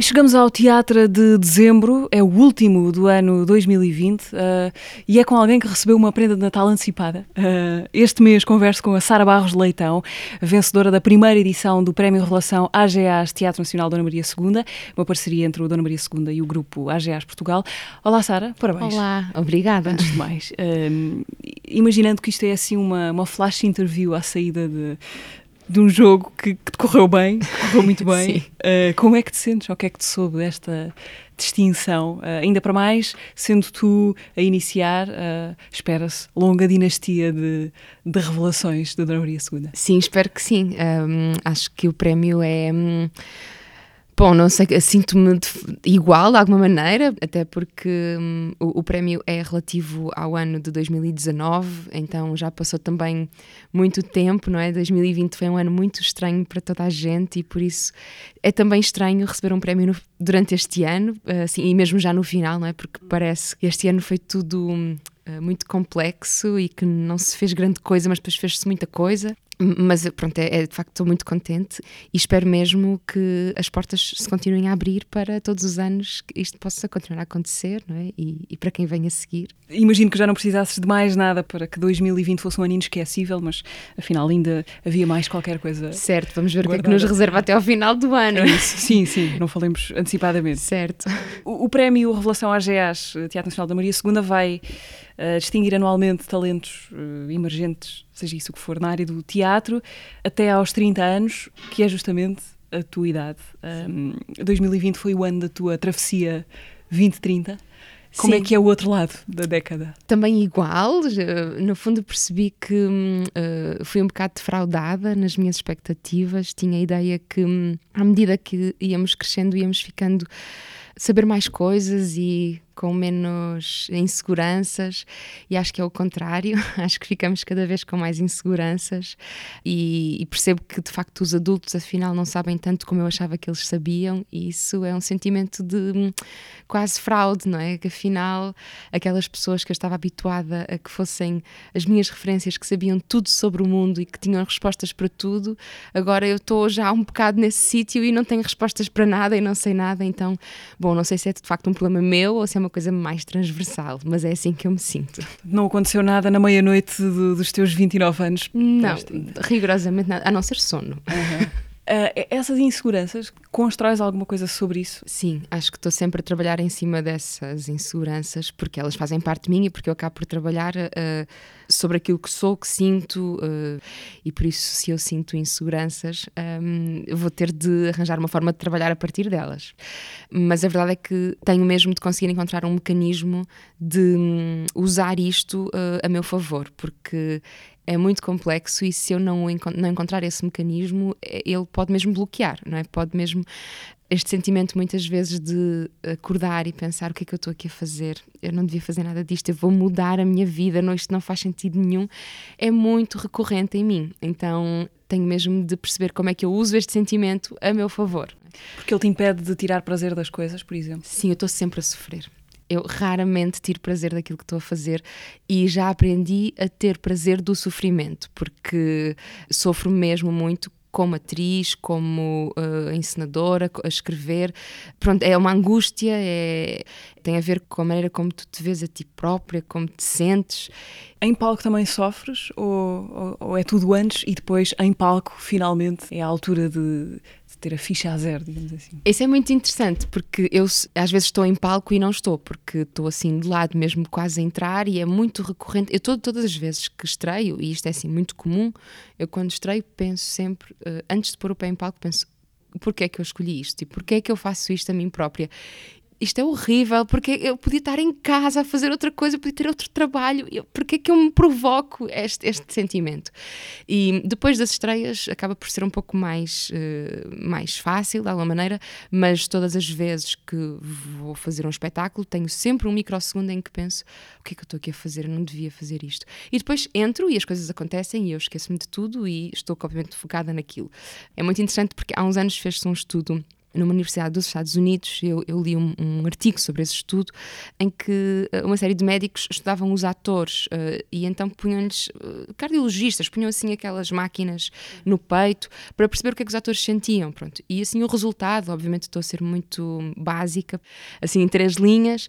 E chegamos ao Teatro de Dezembro, é o último do ano 2020 uh, e é com alguém que recebeu uma prenda de Natal antecipada. Uh, este mês converso com a Sara Barros Leitão, vencedora da primeira edição do Prémio Relação AGAs Teatro Nacional Dona Maria II, uma parceria entre o Dona Maria II e o grupo AGAs Portugal. Olá Sara, parabéns. Olá, obrigada. Antes de mais, uh, imaginando que isto é assim uma, uma flash interview à saída de, de um jogo que, que te correu bem, que correu muito bem. uh, como é que te sentes? O que é que te soube desta distinção? Uh, ainda para mais, sendo tu a iniciar, uh, espera-se, longa dinastia de, de revelações da Dona Maria II. Sim, espero que sim. Um, acho que o prémio é. Um Bom, não sei, sinto-me igual de alguma maneira, até porque hum, o, o, prémio é relativo ao ano de 2019, então já passou também muito tempo, não é? 2020 foi um ano muito estranho para toda a gente e por isso é também estranho receber um prémio no, durante este ano, assim, e mesmo já no final, não é? Porque parece que este ano foi tudo hum, muito complexo e que não se fez grande coisa, mas depois fez-se muita coisa. Mas pronto, é, é, de facto estou muito contente e espero mesmo que as portas se continuem a abrir para todos os anos que isto possa continuar a acontecer não é? e, e para quem vem a seguir. Imagino que já não precisasses de mais nada para que 2020 fosse um ano inesquecível, mas afinal ainda havia mais qualquer coisa. Certo, vamos ver guardada. o que é que nos reserva até ao final do ano. sim, sim, não falemos antecipadamente. Certo. O, o prémio Revelação AGAs Teatro Nacional da Maria II vai uh, distinguir anualmente talentos uh, emergentes, seja isso o que for, na área do teatro, até aos 30 anos, que é justamente a tua idade. Um, 2020 foi o ano da tua travessia 2030. Como é Sim. é que é o outro lado da década? Também igual, no fundo percebi que uh, fui um bocado defraudada nas minhas expectativas, tinha a ideia que hum, à medida que íamos crescendo íamos ficando saber mais coisas e com menos inseguranças e acho que é o contrário, acho que ficamos cada vez com mais inseguranças e, e, percebo que de facto os adultos afinal não sabem tanto como eu achava que eles sabiam e isso é um sentimento de hum, quase fraude, não é? Que afinal aquelas pessoas que eu estava habituada a que fossem as minhas referências que sabiam tudo sobre o mundo e que tinham respostas para tudo, agora eu estou já um bocado nesse sítio e não tenho respostas para nada e não sei nada, então, bom, não sei se é de facto um problema meu ou se é uma coisa mais transversal, mas é assim que eu me sinto. Não aconteceu nada na meia-noite dos teus 29 anos? Não, rigorosamente nada, a não ser sono. Uhum. Uh, essas inseguranças, constróis alguma coisa sobre isso? Sim, acho que estou sempre a trabalhar em cima dessas inseguranças, porque elas fazem parte de mim e porque eu acabo por trabalhar uh, sobre aquilo que sou, que sinto, uh, e por isso, se eu sinto inseguranças, um, vou ter de arranjar uma forma de trabalhar a partir delas. Mas a verdade é que tenho mesmo de conseguir encontrar um mecanismo de um, usar isto a meu favor, porque é muito complexo e se eu não, não encontrar esse mecanismo, é, ele pode mesmo bloquear, não é? Pode mesmo este sentimento muitas vezes de acordar e pensar o que é que eu estou aqui a fazer, eu não devia fazer nada disto, eu vou mudar a minha vida, não, isto não faz sentido nenhum, é muito recorrente em mim. Então tenho mesmo de perceber como é que eu uso este sentimento a meu favor. Porque ele te impede de tirar prazer das coisas, por exemplo? Sim, eu estou sempre a sofrer eu raramente tiro prazer daquilo que estou a fazer e já aprendi a ter prazer do sofrimento, porque sofro mesmo muito como atriz, como uh, encenadora, a escrever. Pronto, é uma angústia, é, tem a ver com a maneira como tu te vês a ti própria, como te sentes. Em palco também sofres ou, ou, ou é tudo antes e depois em palco finalmente é a altura de ter a ficha a zero, digamos assim. Isso é muito interessante, porque eu às vezes estou em palco e não estou, porque estou assim de lado mesmo quase a entrar e é muito recorrente. Eu todo, todas as vezes que estreio, e isto é assim muito comum, eu quando estreio penso sempre, uh, antes de pôr o pé em palco, penso porquê é que eu escolhi isto e porquê é que eu faço isto a mim própria isto é horrível, porque eu podia estar em casa a fazer outra coisa, podia ter outro trabalho, eu, porque é que eu me provoco este, este sentimento? E depois das estreias acaba por ser um pouco mais, uh, mais fácil, de alguma maneira, mas todas as vezes que vou fazer um espetáculo tenho sempre um microsegundo em que penso o que é que eu estou aqui a fazer, eu não devia fazer isto. E depois entro e as coisas acontecem e eu esqueço-me de tudo e estou completamente focada naquilo. É muito interessante porque há uns anos fez-se um estudo numa universidade dos Estados Unidos, eu, eu li um, um, artigo sobre esse estudo, em que uh, uma série de médicos estudavam os atores uh, e então punham-lhes, uh, cardiologistas, punham assim aquelas máquinas no peito para perceber o que é que os atores sentiam, pronto. E assim o resultado, obviamente estou a ser muito básica, assim em três linhas,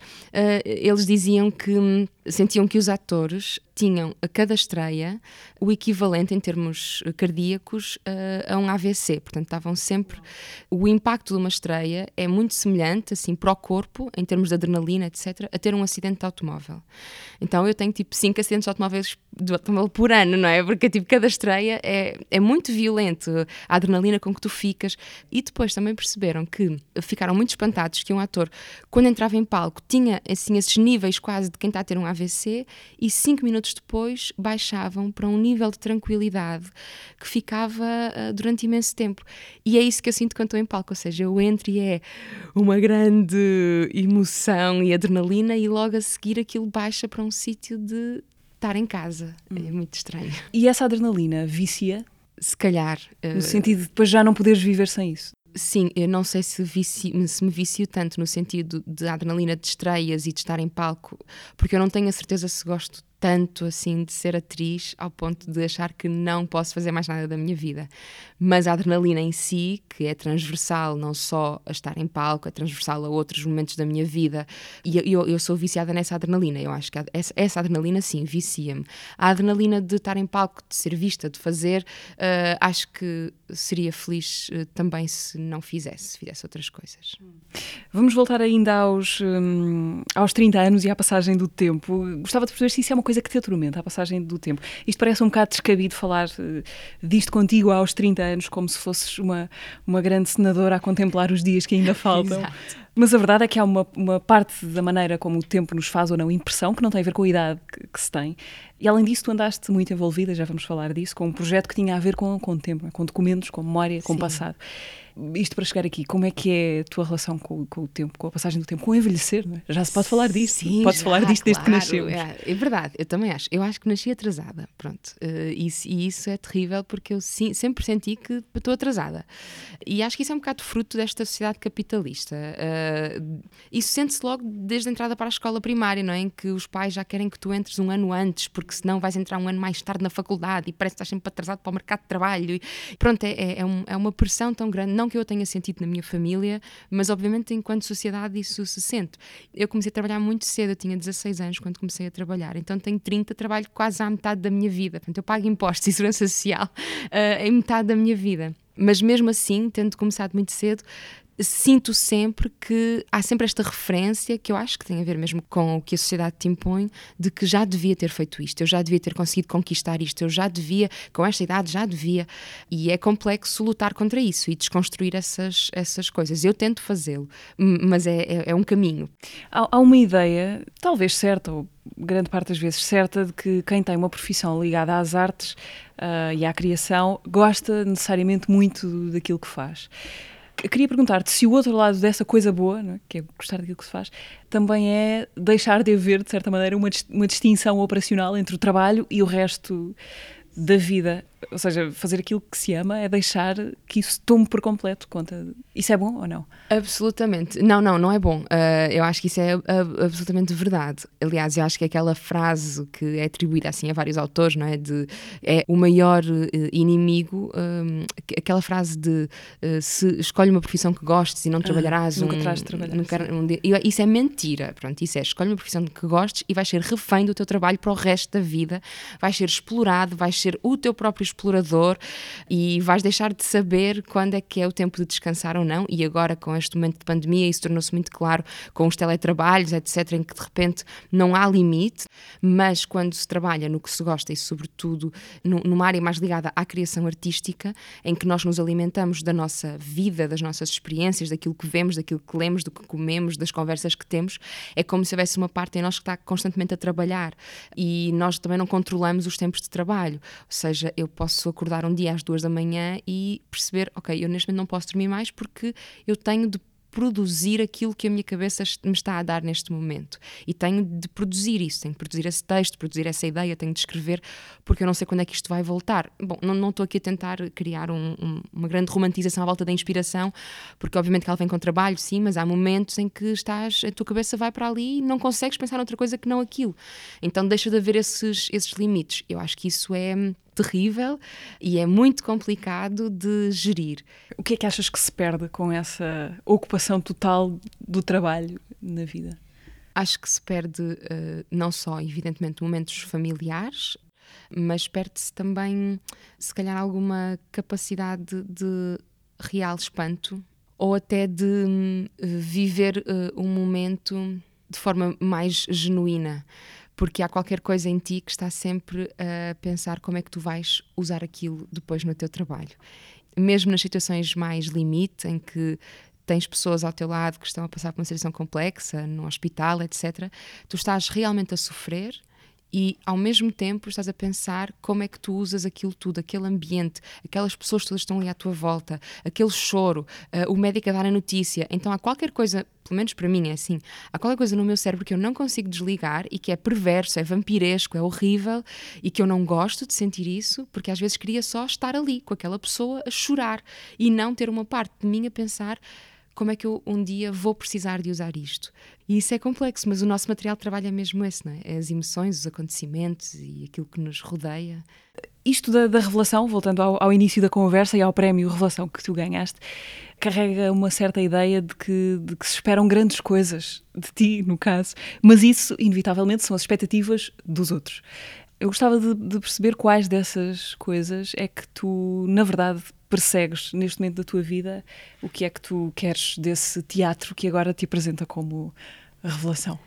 eles diziam que hum, sentiam que os atores tinham a cada estreia o equivalente em termos cardíacos a, a um AVC, portanto estavam sempre o impacto de uma estreia é muito semelhante assim para o corpo em termos de adrenalina etc a ter um acidente de automóvel. Então eu tenho tipo cinco acidentes de automóveis de automóvel por ano, não é? Porque tipo cada estreia é, é muito violento a adrenalina com que tu ficas e depois também perceberam que ficaram muito espantados que um ator quando entrava em palco tinha assim esses níveis quase de quem está a ter um AVC e cinco minutos depois baixavam para um nível de tranquilidade que ficava uh, durante imenso tempo. E é isso que eu sinto quando estou em palco, ou seja, eu entro e é uma grande emoção e adrenalina e logo a seguir aquilo baixa para um sítio de estar em casa. Hum. É muito estranho. E essa adrenalina vicia? Se calhar. No uh... sentido de depois já não poderes viver sem isso? Sim, eu não sei se, vici, se me vicio tanto no sentido de adrenalina de estreias e de estar em palco, porque eu não tenho a certeza se gosto tanto assim de ser atriz ao ponto de achar que não posso fazer mais nada da minha vida. Mas a adrenalina em si, que é transversal não só a estar em palco, é transversal a outros momentos da minha vida, e eu, eu sou viciada nessa adrenalina. Eu acho que essa, essa adrenalina, sim, vicia-me. A adrenalina de estar em palco, de ser vista, de fazer, uh, acho que seria feliz uh, também se não fizesse, se fizesse outras coisas. Vamos voltar ainda aos, um, aos 30 anos e à passagem do tempo. Gostava de perceber se isso é uma coisa que te atormenta, a passagem do tempo. Isto parece um bocado descabido falar uh, disto contigo aos 30 anos, como se fosses uma, uma grande senadora a contemplar os dias que ainda faltam. Mas a verdade é que há uma, uma parte da maneira como o tempo nos faz ou não impressão, que não tem a ver com a idade que, que, se tem. E além disso, tu andaste muito envolvida, já vamos falar disso, com um projeto que tinha a ver com, com o tempo, com documentos, com memória, com o passado isto para chegar aqui, como é que é a tua relação com, com o tempo, com a passagem do tempo, com o envelhecer? Não é? Já se pode falar disto, Sim, pode falar disto desde claro, que nascemos. É, é, verdade, eu também acho. Eu acho que nasci atrasada, pronto. Uh, isso, e isso é terrível porque eu sim, sempre senti que estou atrasada. E acho que isso é um bocado fruto desta sociedade capitalista. Uh, isso sente-se logo desde a entrada para a escola primária, não é? Em que os pais já querem que tu entres um ano antes, porque senão vais entrar um ano mais tarde na faculdade e parece que estás sempre atrasado para o mercado de trabalho. E, pronto, é, é, é, um, é uma pressão tão grande. Não que eu tenha sentido na minha família, mas obviamente enquanto sociedade isso se sente. Eu comecei a trabalhar muito cedo, eu tinha 16 anos quando comecei a trabalhar, então tenho 30, trabalho quase à metade da minha vida. Portanto, eu pago impostos e segurança social uh, em metade da minha vida. Mas mesmo assim, tendo começado muito cedo, sinto sempre que há sempre esta referência que eu acho que tem a ver mesmo com o que a sociedade te impõe de que já devia ter feito isto, eu já devia ter conseguido conquistar isto, eu já devia, com esta idade já devia. E é complexo lutar contra isso e desconstruir essas, essas coisas. Eu tento fazê-lo, mas é, é, é, um caminho. Há, há uma ideia, talvez certa, ou grande parte das vezes certa, de que quem tem uma profissão ligada às artes uh, e à criação gosta necessariamente muito daquilo que faz queria perguntar-te se o outro lado dessa coisa boa, é? que é gostar daquilo que se faz, também é deixar de haver, de certa maneira, uma, uma distinção operacional entre o trabalho e o resto da vida. Ou seja, fazer aquilo que se ama é deixar que isso tome por completo conta. Isso é bom ou não? Absolutamente. Não, não, não é bom. Uh, eu acho que isso é uh, absolutamente verdade. Aliás, eu acho que aquela frase que é atribuída assim a vários autores, não é? De é o maior uh, inimigo, um, aquela frase de se escolhe uma profissão que gostes e não trabalharás. nunca um, terás trabalhar. Nunca, um, isso é mentira. Pronto, isso é escolhe uma profissão que gostes e vais ser refém do teu trabalho para o resto da vida. Vais ser explorado, vais ser o teu próprio explorador e vais deixar de saber quando é que é o tempo de descansar ou não. E agora, com este momento de pandemia, isso tornou-se muito claro com os teletrabalhos, etc., em que de repente não há limite, mas quando se trabalha no que se gosta e, sobretudo, numa área mais ligada à criação artística, em que nós nos alimentamos da nossa vida, das nossas experiências, daquilo que vemos, daquilo que lemos, do que comemos, das conversas que temos, é como se houvesse uma parte em nós que está constantemente a trabalhar e nós também não controlamos os tempos de trabalho. Ou seja, eu posso acordar um dia às duas da manhã e perceber, ok, eu neste momento não posso dormir mais porque eu tenho de produzir aquilo que a minha cabeça me está a dar neste momento. E tenho de produzir isso, tenho de produzir esse texto, produzir essa ideia, tenho de escrever, porque eu não sei quando é que isto vai voltar. Bom, não, estou aqui a tentar criar um, um, uma grande romantização à volta da inspiração, porque obviamente que ela vem com trabalho, sim, mas há momentos em que estás, a tua cabeça vai para ali e não consegues pensar noutra coisa que não aquilo. Então deixa de haver esses, esses limites. Eu acho que isso é terrível e é muito complicado de gerir. O que é que achas que se perde com essa ocupação total do trabalho na vida? Acho que se perde uh, não só, evidentemente, momentos familiares, mas perde-se também, se calhar, alguma capacidade de real espanto ou até de uh, viver uh, um momento de forma mais genuína porque há qualquer coisa em ti que está sempre a pensar como é que tu vais usar aquilo depois no teu trabalho. Mesmo nas situações mais limite, em que tens pessoas ao teu lado que estão a passar por uma situação complexa, no hospital, etc., tu estás realmente a sofrer e ao mesmo tempo estás a pensar como é que tu usas aquilo tudo, aquele ambiente, aquelas pessoas que todas estão ali à tua volta, aquele choro, uh, o médico a dar a notícia. Então há qualquer coisa, pelo menos para mim é assim, há qualquer coisa no meu cérebro que eu não consigo desligar e que é perverso, é vampiresco, é horrível e que eu não gosto de sentir isso, porque às vezes queria só estar ali com aquela pessoa a chorar e não ter uma parte de mim a pensar como é que eu um dia vou precisar de usar isto? E isso é complexo, mas o nosso material é mesmo esse, não é as emoções, os acontecimentos e aquilo que nos rodeia. Isto da, da revelação, voltando ao, ao, início da conversa e ao prémio Revelação que tu ganhaste, carrega uma certa ideia de que, de que se esperam grandes coisas de ti, no caso, mas isso, inevitavelmente, são as expectativas dos outros. Eu gostava de, de perceber quais dessas coisas é que tu, na verdade, persegues neste momento da tua vida? O que é que tu queres desse teatro que agora te apresenta como revelação?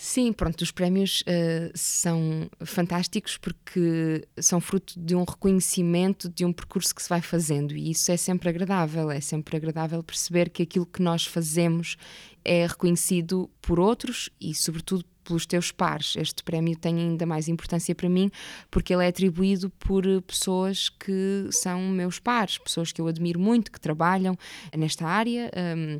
Sim, pronto, os prémios uh, são fantásticos porque são fruto de um reconhecimento de um percurso que se vai fazendo e isso é sempre agradável, é sempre agradável perceber que aquilo que nós fazemos é reconhecido por outros e, sobretudo, pelos teus pares. Este prémio tem ainda mais importância para mim porque ele é atribuído por pessoas que são meus pares, pessoas que eu admiro muito, que trabalham nesta área. Um,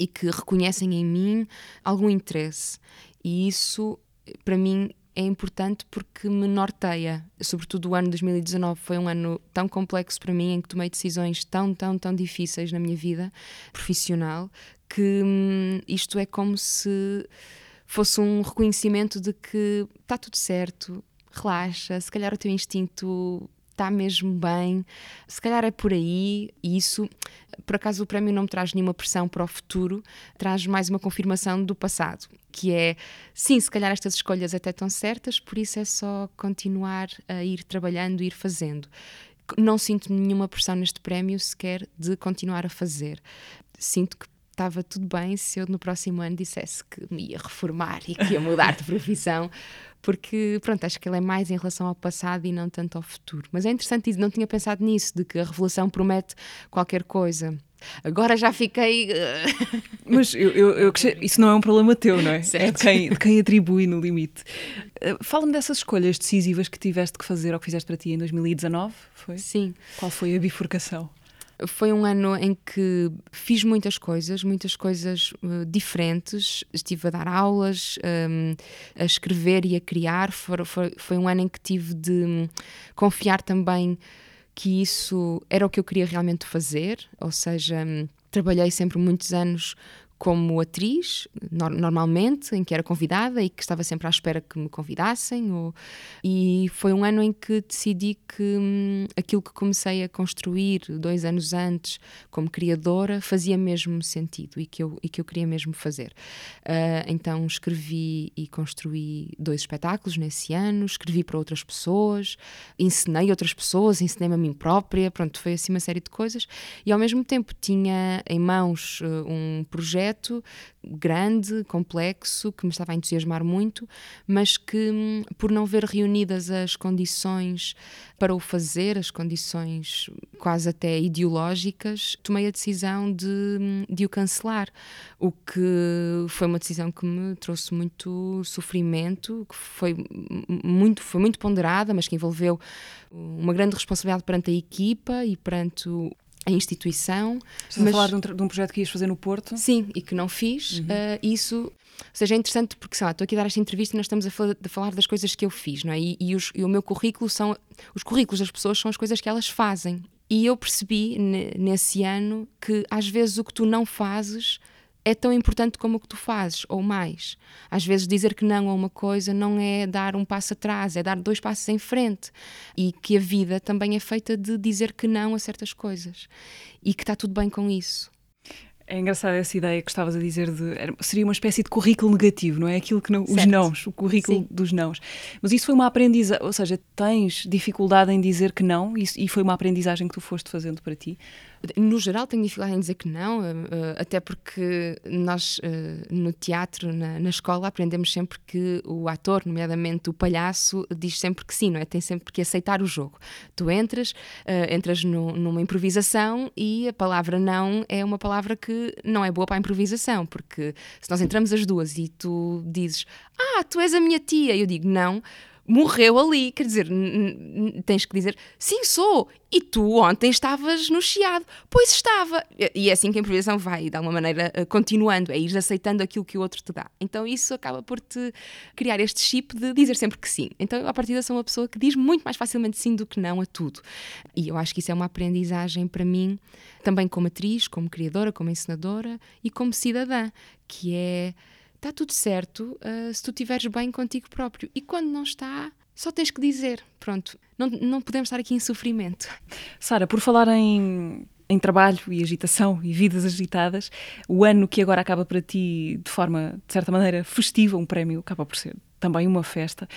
e que reconhecem em mim algum interesse. E isso, para mim, é importante porque me norteia. Sobretudo o ano 2019 foi um ano tão complexo para mim, em que tomei decisões tão, tão, tão difíceis na minha vida profissional, que hum, isto é como se fosse um reconhecimento de que está tudo certo, relaxa, se calhar o teu instinto está mesmo bem, se calhar é por aí, e isso, por acaso, o prémio não me traz nenhuma pressão para o futuro, traz mais uma confirmação do passado, que é sim, se calhar estas escolhas até estão certas, por isso é só continuar a ir trabalhando, ir fazendo. Não sinto nenhuma pressão neste prémio sequer de continuar a fazer. Sinto que estava tudo bem se eu no próximo ano dissesse que me ia reformar e que ia mudar de profissão, porque pronto, acho que ele é mais em relação ao passado e não tanto ao futuro. Mas é interessante isso, não tinha pensado nisso, de que a revelação promete qualquer coisa. Agora já fiquei. Eh, Mas eu, eu, eu, isso não é um problema teu, não é? Certo. É de quem, de quem atribui no limite. Eh, fala-me dessas escolhas decisivas que tiveste que fazer ou que fizeste para ti em 2019, foi? Sim. Qual foi a bifurcação? Foi um ano em que fiz muitas coisas, muitas coisas uh, diferentes. Estive a dar aulas, um, a escrever e a criar. For, foi, foi um ano em que tive de um, confiar também que isso era o que eu queria realmente fazer, ou seja, um, trabalhei sempre muitos anos como atriz, no normalmente, em que era convidada e que estava sempre à espera que me convidassem. Ou... E foi um ano em que decidi que hum, aquilo que comecei a construir dois anos antes, como criadora, fazia mesmo sentido e que eu, e que eu queria mesmo fazer. Uh, então escrevi e construí dois espetáculos nesse ano, escrevi para outras pessoas, ensinei outras pessoas, ensinei-me a mim própria, pronto, foi assim uma série de coisas. E ao mesmo tempo tinha em mãos uh, um projeto projeto grande, complexo, que me estava a entusiasmar muito, mas que, por não ver reunidas as condições para o fazer, as condições quase até ideológicas, tomei a decisão de, de o cancelar. O que foi uma decisão que me trouxe muito sofrimento, que foi muito, foi muito ponderada, mas que envolveu uma grande responsabilidade perante a equipa e perante a instituição. Estás mas... a falar de um, de um, projeto que ias fazer no Porto? Sim, e que não fiz. Uhum. Uh, isso, ou seja, é interessante porque, sei lá, estou aqui a dar esta entrevista e nós estamos a, falar, a falar das coisas que eu fiz, não é? E, e, os, e, o meu currículo são, os currículos das pessoas são as coisas que elas fazem. E eu percebi nesse ano que às vezes o que tu não fazes é tão importante como o que tu fazes, ou mais. Às vezes dizer que não a uma coisa não é dar um passo atrás, é dar dois passos em frente. E que a vida também é feita de dizer que não a certas coisas. E que está tudo bem com isso. É engraçada essa ideia que estavas a dizer de seria uma espécie de currículo negativo, não é? Aquilo que não, os nãos, o currículo Sim. dos nãos. Mas isso foi uma aprendizagem, ou seja, tens dificuldade em dizer que não e, foi uma aprendizagem que tu foste fazendo para ti? No geral, tenho dificuldade em dizer que não, eh, eh, até porque nós eh, no teatro, na, na, escola, aprendemos sempre que o ator, nomeadamente o palhaço, diz sempre que sim, não é? Tem sempre que aceitar o jogo. Tu entras, entras no, numa improvisação e a palavra não é uma palavra que não é boa para a improvisação, porque se nós entramos as duas e tu dizes, ah, tu és a minha tia, eu digo não morreu ali. Quer dizer, tens que dizer, sim, sou. E tu ontem estavas no chiado. Pois estava. E é assim que a improvisação vai, de alguma maneira, eh, continuando, é ir aceitando aquilo que o outro te dá. Então isso acaba por te criar este chip de dizer sempre que sim. Então, a partir sou uma pessoa que diz muito mais facilmente sim do que não a tudo. E eu acho que isso é uma aprendizagem para mim, também como atriz, como criadora, como encenadora e como cidadã, que é está tudo certo uh, se tu estiveres bem contigo próprio. E quando não está, só tens que dizer. Pronto, não, não podemos estar aqui em sofrimento. Sara, por falar em, em trabalho e agitação e vidas agitadas, o ano que agora acaba para ti de forma, de certa maneira, festiva, um prémio acaba por ser também uma festa,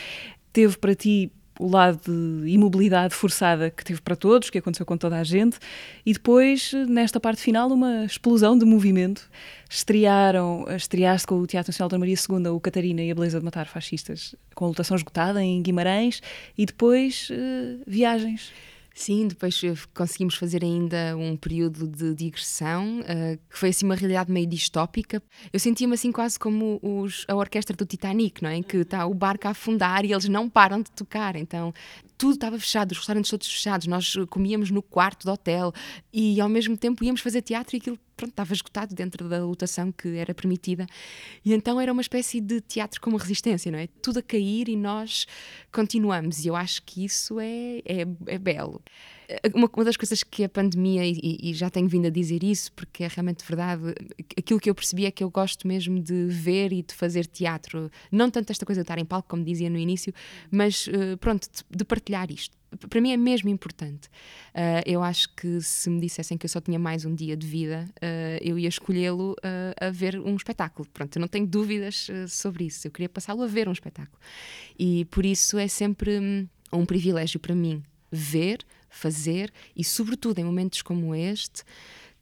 teve para ti o lado de imobilidade forçada que teve para todos, que aconteceu com toda a gente, e depois, nesta parte final, uma explosão de movimento. Estrearam, estreaste com o Teatro Nacional da Maria II o Catarina e a Beleza de Matar Fascistas, com a lotação esgotada em Guimarães, e depois uh, viagens. Sim, depois conseguimos fazer ainda um período de digressão, uh, que foi assim uma realidade meio distópica. Eu sentia-me assim quase como os, a orquestra do Titanic, não é? Em que está o barco a afundar e eles não param de tocar. Então tudo estava fechado, os restaurantes todos fechados, nós comíamos no quarto do hotel e ao mesmo tempo íamos fazer teatro e aquilo pronto, estava esgotado dentro da lotação que era permitida. E então era uma espécie de teatro como resistência, não é? Tudo a cair e nós continuamos. E eu acho que isso é, é, é belo. Uma, uma, das coisas que a pandemia, e, e, já tenho vindo a dizer isso, porque é realmente verdade, aquilo que eu percebi é que eu gosto mesmo de ver e de fazer teatro. Não tanto esta coisa de estar em palco, como dizia no início, mas uh, pronto, de, de partilhar isto para mim é mesmo importante. Uh, eu acho que se me dissessem que eu só tinha mais um dia de vida, uh, eu ia escolhê-lo uh, a ver um espetáculo. Pronto, eu não tenho dúvidas sobre isso. Eu queria passá-lo a ver um espetáculo. E por isso é sempre um, um privilégio para mim ver, fazer e, sobretudo, em momentos como este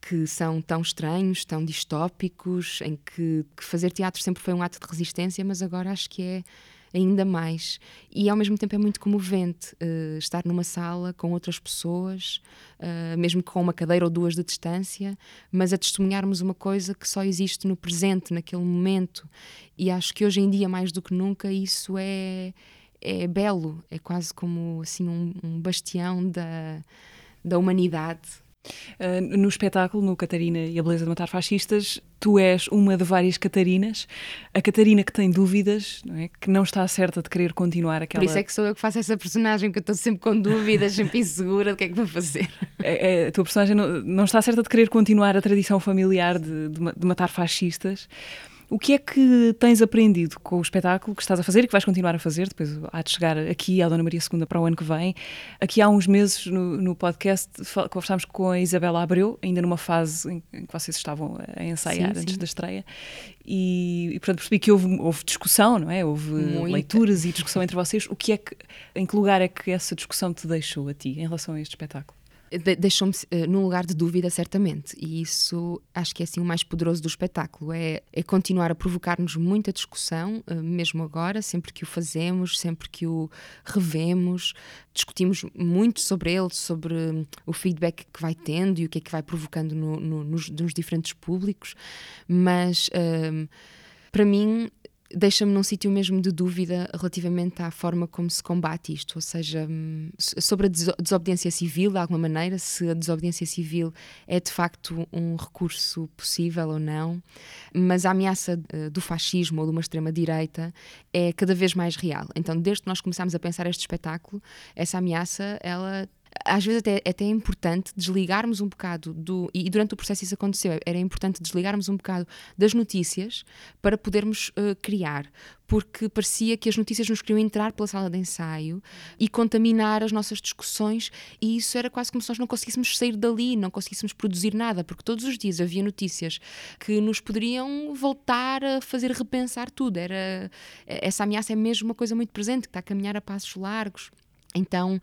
que são tão estranhos, tão distópicos, em que, que, fazer teatro sempre foi um ato de resistência, mas agora acho que é ainda mais. E ao mesmo tempo é muito comovente uh, estar numa sala com outras pessoas, uh, mesmo com uma cadeira ou duas de distância, mas a testemunharmos uma coisa que só existe no presente, naquele momento. E acho que hoje em dia, mais do que nunca, isso é é belo, é quase como assim um, um bastião da, da humanidade. Uh, no espetáculo, no Catarina e a Beleza de Matar Fascistas, tu és uma de várias Catarinas. A Catarina que tem dúvidas, não é? que não está certa de querer continuar aquela. Por isso é que sou eu que faço essa personagem, que eu estou sempre com dúvidas, sempre insegura do que é que vou fazer. É, é, a tua personagem não, não, está certa de querer continuar a tradição familiar de, de, de matar fascistas. O que é que tens aprendido com o espetáculo que estás a fazer e que vais continuar a fazer? Depois há de chegar aqui à Dona Maria II para o ano que vem. Aqui há uns meses no, no podcast conversámos com a Isabela Abreu, ainda numa fase em, em que vocês estavam a ensaiar sim, antes sim. da estreia. E, e, portanto percebi que houve, houve discussão, não é? Houve Muita. leituras e discussão entre vocês. O que é que, em que lugar é que essa discussão te deixou a ti em relação a este espetáculo? Deixou-me uh, num lugar de dúvida, certamente. E isso acho que é assim o mais poderoso do espetáculo: é, é continuar a provocar-nos muita discussão, uh, mesmo agora, sempre que o fazemos, sempre que o revemos. Discutimos muito sobre ele, sobre um, o feedback que vai tendo e o que é que vai provocando no, no, nos, nos, diferentes públicos. Mas. Um, para mim, deixa-me num sítio mesmo de dúvida relativamente à forma como se combate isto, ou seja, hum, sobre a desobediência civil, de alguma maneira, se a desobediência civil é de facto um recurso possível ou não, mas a ameaça eh, do fascismo ou de uma extrema-direita é cada vez mais real. Então, desde que nós começámos a pensar este espetáculo, essa ameaça, ela às vezes até, até é importante desligarmos um bocado do. E durante o processo isso aconteceu, era importante desligarmos um bocado das notícias para podermos uh, criar, porque parecia que as notícias nos queriam entrar pela sala de ensaio e contaminar as nossas discussões, e isso era quase como se nós não conseguíssemos sair dali, não conseguíssemos produzir nada, porque todos os dias havia notícias que nos poderiam voltar a fazer repensar tudo. Era, essa ameaça é mesmo uma coisa muito presente, que está a caminhar a passos largos. Então,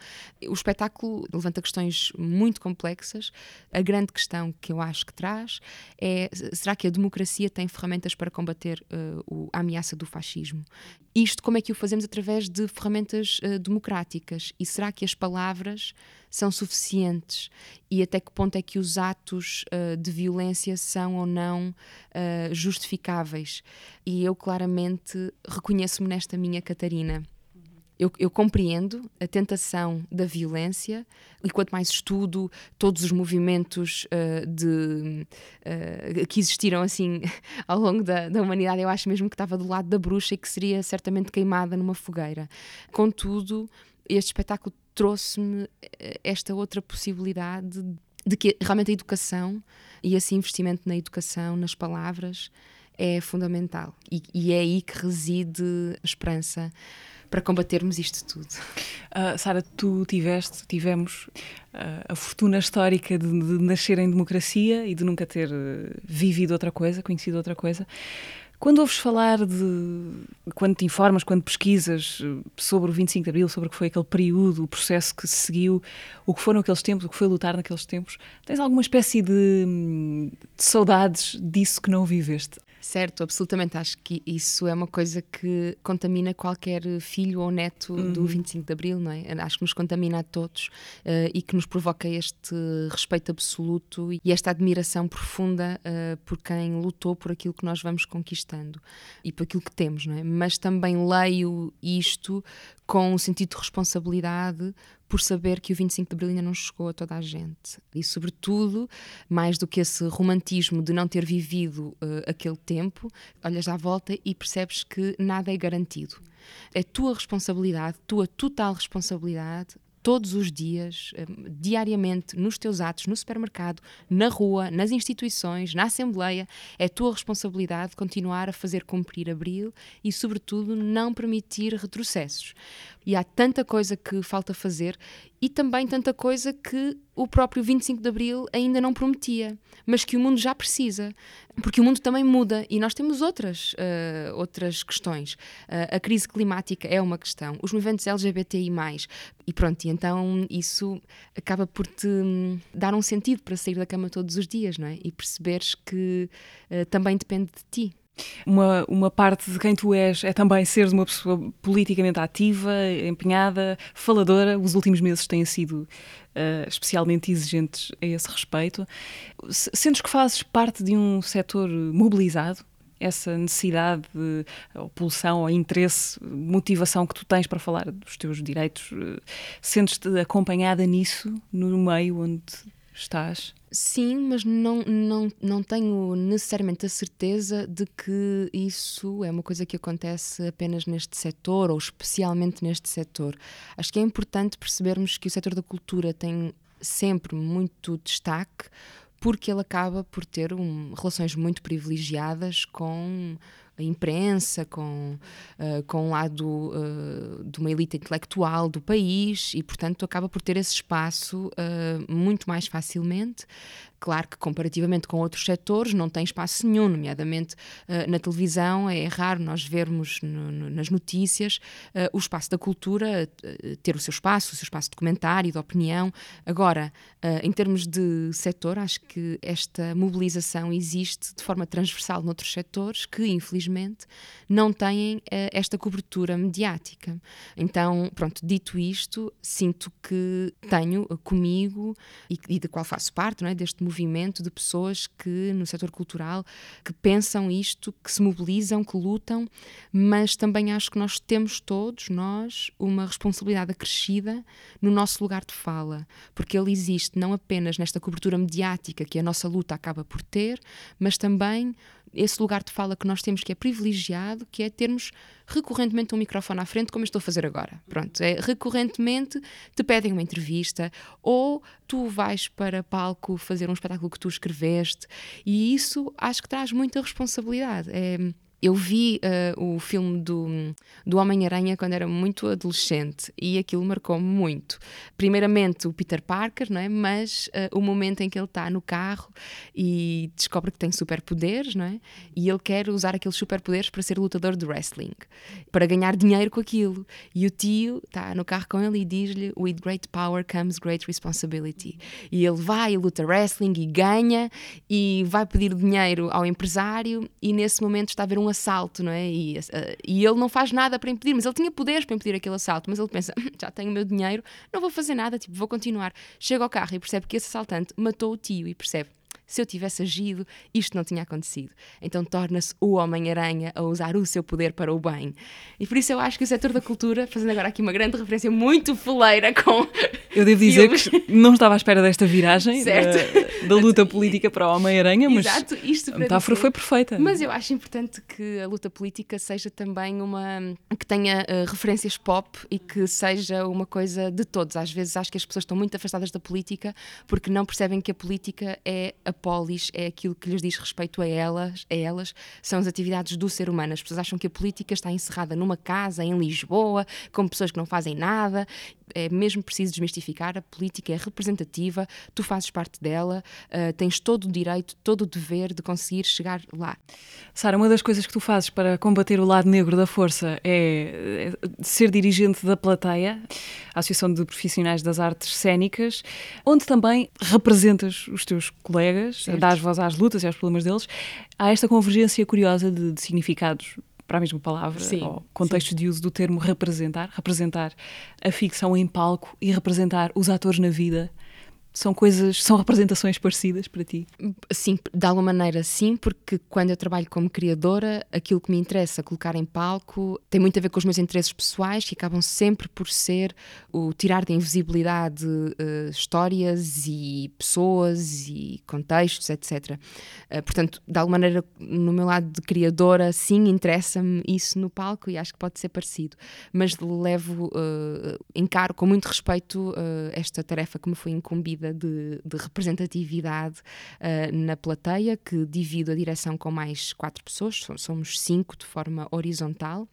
o espetáculo levanta questões muito complexas. A grande questão que eu acho que traz é: será que a democracia tem ferramentas para combater uh, o, a ameaça do fascismo? Isto, como é que o fazemos através de ferramentas uh, democráticas? E será que as palavras são suficientes? E até que ponto é que os atos uh, de violência são ou não justificáveis? E eu claramente reconheço-me nesta minha Catarina eu, eu, compreendo a tentação da violência e quanto mais estudo todos os movimentos uh, de, uh, que existiram assim ao longo da, da, humanidade, eu acho mesmo que estava do lado da bruxa e que seria certamente queimada numa fogueira. Contudo, este espetáculo trouxe-me eh, esta outra possibilidade de que realmente a educação e esse investimento na educação, nas palavras, é fundamental. E, e é aí que reside a esperança para combatermos isto tudo. Uh, Sara, tu tiveste, tivemos uh, a fortuna histórica de, de, nascer em democracia e de nunca ter uh, vivido outra coisa, conhecido outra coisa. Quando ouves falar de. quando te informas, quando pesquisas sobre o 25 de Abril, sobre o que foi aquele período, o processo que se seguiu, o que foram aqueles tempos, o que foi lutar naqueles tempos, tens alguma espécie de, de saudades disso que não viveste? Certo, absolutamente. Acho que isso é uma coisa que contamina qualquer filho ou neto uhum. do 25 de Abril, não é? Acho que nos contamina a todos uh, e que nos provoca este respeito absoluto e esta admiração profunda uh, por quem lutou por aquilo que nós vamos conquistando e por aquilo que temos, não é? Mas também leio isto com um sentido de responsabilidade por saber que o 25 de Abril ainda não chegou a toda a gente. E, sobretudo, mais do que esse romantismo de não ter vivido uh, aquele tempo, olhas à volta e percebes que nada é garantido. É tua responsabilidade, tua total responsabilidade, todos os dias, eh, diariamente, nos teus atos, no supermercado, na rua, nas instituições, na Assembleia, é tua responsabilidade continuar a fazer cumprir Abril e, sobretudo, não permitir retrocessos. E há tanta coisa que falta fazer e também tanta coisa que o próprio 25 de Abril ainda não prometia, mas que o mundo já precisa, porque o mundo também muda e nós temos outras, uh, outras questões. Uh, a crise climática é uma questão, os movimentos LGBTI, e pronto, e então isso acaba por te hum, dar um sentido para sair da cama todos os dias, não é? E perceberes que uh, também depende de ti. Uma, uma parte de quem tu és é também seres uma pessoa politicamente ativa, empenhada, faladora. Os últimos meses têm sido uh, especialmente exigentes a esse respeito. Sentes que fazes parte de um setor mobilizado? Essa necessidade, de, ou pulsão, ou interesse, motivação que tu tens para falar dos teus direitos, uh, sentes-te acompanhada nisso, no meio onde estás? Sim, mas não, não, não tenho necessariamente a certeza de que isso é uma coisa que acontece apenas neste setor ou especialmente neste setor. Acho que é importante percebermos que o setor da cultura tem sempre muito destaque porque ele acaba por ter um, relações muito privilegiadas com imprensa, com, uh, com um lado uh, de uma elite intelectual do país e, portanto, acaba por ter esse espaço uh, muito mais facilmente. Claro que, comparativamente com outros setores, não tem espaço nenhum, nomeadamente na televisão. É raro nós vermos no, no, nas notícias o espaço da cultura ter o seu espaço, o seu espaço de comentário, de opinião. Agora, em termos de setor, acho que esta mobilização existe de forma transversal noutros setores que, infelizmente, não têm esta cobertura mediática. Então, pronto, dito isto, sinto que tenho comigo e, e de qual faço parte, não é, deste movimento de pessoas que, no setor cultural, que pensam isto, que se mobilizam, que lutam, mas também acho que nós temos todos, nós, uma responsabilidade acrescida no nosso lugar de fala, porque ele existe não apenas nesta cobertura mediática que a nossa luta acaba por ter, mas também esse lugar de fala que nós temos que é privilegiado, que é termos recorrentemente um microfone à frente, como eu estou a fazer agora. Pronto, é, recorrentemente te pedem uma entrevista ou tu vais para palco fazer um espetáculo que tu escreveste e isso acho que traz muita responsabilidade. É, eu vi uh, o filme do, do Homem-Aranha quando era muito adolescente e aquilo marcou-me muito. Primeiramente o Peter Parker, não é? mas uh, o momento em que ele está no carro e descobre que tem superpoderes não é? e ele quer usar aqueles superpoderes para ser lutador de wrestling, para ganhar dinheiro com aquilo. E o tio está no carro com ele e diz-lhe: With great power comes great responsibility. E ele vai e luta wrestling e ganha e vai pedir dinheiro ao empresário e nesse momento está a ver um assalto, não é? E, uh, e ele não faz nada para impedir, mas ele tinha poderes para impedir aquele assalto, mas ele pensa, hum, já tenho o meu dinheiro, não vou fazer nada, tipo, vou continuar. Chega ao carro e percebe que esse assaltante matou o tio e percebe, se eu tivesse agido, isto não tinha acontecido. Então torna-se o Homem-Aranha a usar o seu poder para o bem. E por isso eu acho que o setor da cultura, fazendo agora aqui uma grande referência muito foleira com. Eu devo dizer que não estava à espera desta viragem da, da, luta política para o Homem-Aranha, mas Exato, isto a metáfora dizer, foi perfeita. Mas eu acho importante que a luta política seja também uma. que tenha uh, referências pop e que seja uma coisa de todos. Às vezes acho que as pessoas estão muito afastadas da política porque não percebem que a política é a polis é aquilo que lhes diz respeito a elas, a elas, são as atividades do ser humano. As pessoas acham que a política está encerrada numa casa em Lisboa, com pessoas que não fazem nada. É mesmo preciso desmistificar. A política é representativa, tu fazes parte dela, uh, tens todo o direito, todo o dever de conseguir chegar lá. Sara, uma das coisas que tu fazes para combater o lado negro da força é, é ser dirigente da Plateia, a Associação de Profissionais das Artes Cênicas, onde também representas os teus colegas certo. dás voz às lutas e aos problemas deles, há esta convergência curiosa de, de significados para a mesma palavra, sim, ou contexto sim. de uso do termo representar, representar a ficção em palco e representar os atores na vida são coisas, são representações parecidas para ti? Sim, de alguma maneira sim, porque quando eu trabalho como criadora, aquilo que me interessa colocar em palco tem muito a ver com os meus interesses pessoais, que acabam sempre por ser o tirar da invisibilidade uh, histórias e pessoas e contextos, etc. Uh, eh, portanto, de alguma maneira, no meu lado de criadora, sim, interessa-me isso no palco e acho que pode ser parecido. Mas levo, uh, encaro com muito respeito esta tarefa que me foi incumbida de, de representatividade uh, na plateia, que divido a direção com mais quatro pessoas, somos cinco de forma horizontal.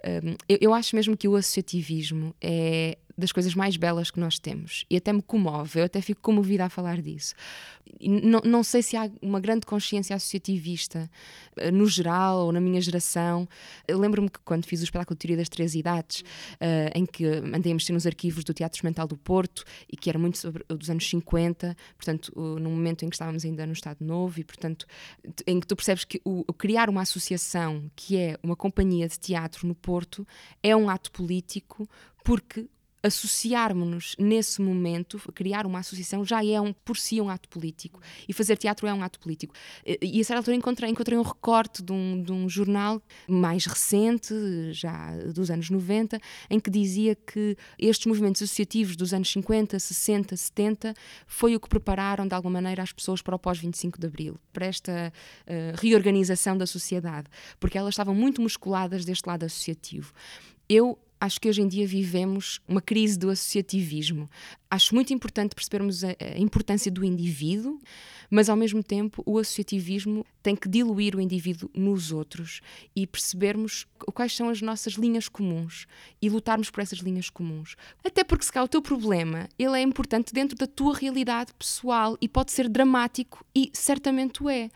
Uh, eu, eu acho mesmo que o associativismo é das coisas mais belas que nós temos. E até me comove, eu até fico comovida a falar disso. Não, não sei se há uma grande consciência associativista eh, no geral ou na minha geração. Lembro-me que quando fiz o espetáculo de Teoria das Três Idades, uh, em que andei a mexer nos arquivos do Teatro Experimental do Porto e que era muito sobre dos anos 50, portanto, num momento em que estávamos ainda no Estado Novo e, portanto, em que tu percebes que o, o criar uma associação que é uma companhia de teatro no Porto é um ato político porque associarmos-nos nesse momento, criar uma associação, já é um, por si um ato político. E fazer teatro é um ato político. E a certa altura encontrei, encontrei um recorte de um, de um jornal mais recente, já dos anos 90, em que dizia que estes movimentos associativos dos anos 50, 60, 70 foi o que prepararam de alguma maneira as pessoas para o pós-25 de Abril, para esta uh, reorganização da sociedade, porque elas estavam muito musculadas deste lado associativo. Eu acho que hoje em dia vivemos uma crise do associativismo. Acho muito importante percebermos a, a, importância do indivíduo, mas ao mesmo tempo o associativismo tem que diluir o indivíduo nos outros e percebermos quais são as nossas linhas comuns e lutarmos por essas linhas comuns. Até porque se cá o teu problema, ele é importante dentro da tua realidade pessoal e pode ser dramático e certamente o é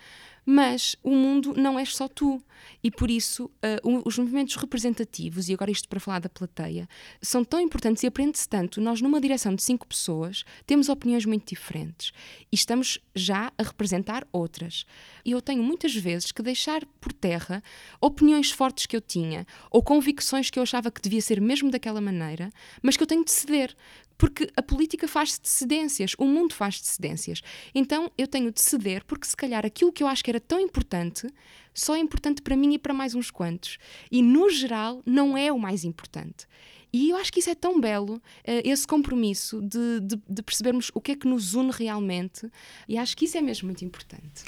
Mas o mundo não és só tu. E por isso, uh, os movimentos representativos, e agora isto para falar da plateia, são tão importantes e aprende-se tanto. Nós, numa direção de cinco pessoas, temos opiniões muito diferentes e estamos já a representar outras. E eu tenho muitas vezes que deixar por terra opiniões fortes que eu tinha ou convicções que eu achava que devia ser mesmo daquela maneira, mas que eu tenho de ceder. Porque a política faz de cedências, o mundo faz de cedências. Então eu tenho de ceder, porque se calhar aquilo que eu acho que era tão importante só é importante para mim e para mais uns quantos. E no geral não é o mais importante. E eu acho que isso é tão belo, uh, esse compromisso de, de, de, percebermos o que é que nos une realmente, e acho que isso é mesmo muito importante.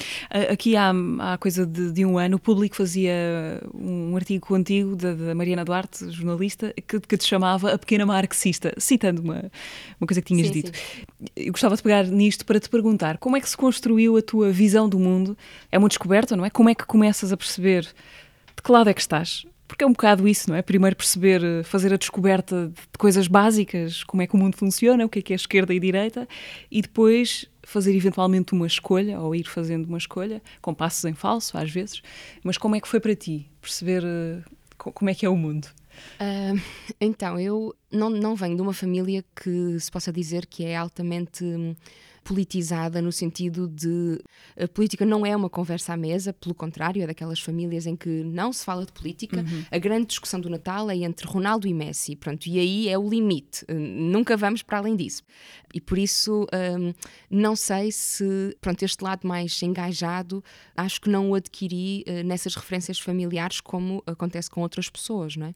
Aqui há, há coisa de, de um ano, o público fazia um artigo contigo, da, da Mariana Duarte, jornalista, que, que, te chamava a pequena marxista, citando uma, uma coisa que tinhas sim, dito. Sim. Eu gostava de pegar nisto para te perguntar como é que se construiu a tua visão do mundo? É uma descoberta, não é? Como é que começas a perceber de que lado é que estás? Porque é um bocado isso, não é? Primeiro perceber, eh, fazer a descoberta de coisas básicas, como é que o mundo funciona, o que é que é esquerda e direita, e depois fazer eventualmente uma escolha, ou ir fazendo uma escolha, com passos em falso, às vezes. Mas como é que foi para ti perceber uh, como é que é o mundo? Uh, então, eu não, não venho de uma família que se possa dizer que é altamente. Politizada no sentido de a política não é uma conversa à mesa, pelo contrário, é daquelas famílias em que não se fala de política. Uhum. A grande discussão do Natal é entre Ronaldo e Messi, pronto, e aí é o limite. Eh, nunca vamos para além disso. E por isso um, não sei se pronto, este lado mais engajado acho que não o adquiri uh, nessas referências familiares como acontece com outras pessoas, não é?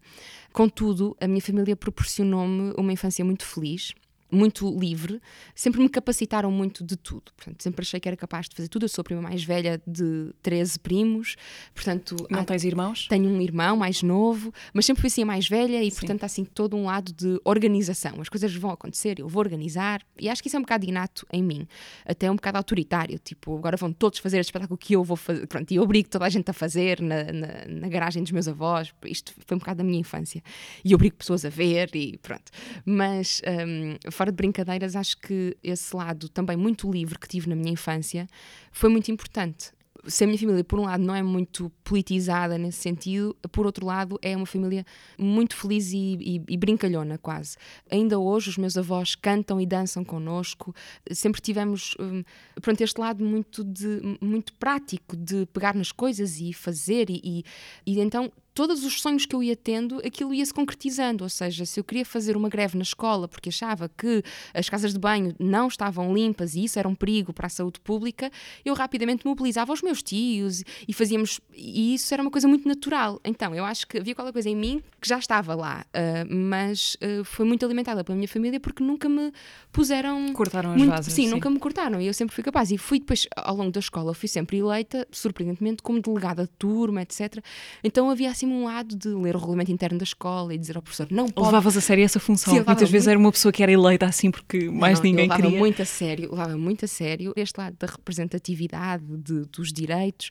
Contudo, a minha família proporcionou-me uma infância muito feliz muito livre, sempre me capacitaram muito de tudo. Portanto, sempre achei que era capaz de fazer tudo. Eu sou a prima mais velha de 13 primos, portanto. Não há, tens irmãos? Tenho um irmão mais novo, mas sempre fui assim a mais velha e, Sim. portanto, há assim todo um lado de organização. As coisas vão acontecer, eu vou organizar, e acho que isso é um bocado inato em mim, até um bocado autoritário. Tipo, agora vão todos fazer este espetáculo que eu vou fazer, pronto, e eu obrigo toda a gente a fazer na, na, na garagem dos meus avós. Isto foi um bocado da minha infância. E eu obrigo pessoas a ver e pronto. Mas. Um, fora de brincadeiras, acho que esse lado também muito livre que tive na minha infância foi muito importante se a minha família, por um lado, não é muito politizada nesse sentido, por outro lado, é uma família muito feliz e, e, e, brincalhona, quase. Ainda hoje, os meus avós cantam e dançam connosco. Sempre tivemos, um, pronto, este lado muito, de, muito prático de pegar nas coisas e fazer, e, e, e então todos os sonhos que eu ia tendo, aquilo ia se concretizando. Ou seja, se eu queria fazer uma greve na escola porque achava que as casas de banho não estavam limpas e isso era um perigo para a saúde pública, eu rapidamente mobilizava os meus tios e fazíamos. E isso era uma coisa muito natural. Então, eu acho que havia qualquer coisa em mim que já estava lá, uh, mas uh, foi muito alimentada pela minha família porque nunca me puseram. Cortaram as muito, sim, sim, nunca me cortaram e eu sempre fui capaz. E fui depois, ao longo da escola, fui sempre eleita, surpreendentemente, como delegada de turma, etc. Então havia assim um lado de ler o regulamento interno da escola e dizer ao professor, não pode. Levavas a sério essa função. Sim, Muitas vezes muito... era uma pessoa que era eleita assim porque mais não, ninguém eu levava queria. muito a sério, levava muito a sério este lado da representatividade, de, dos direitos.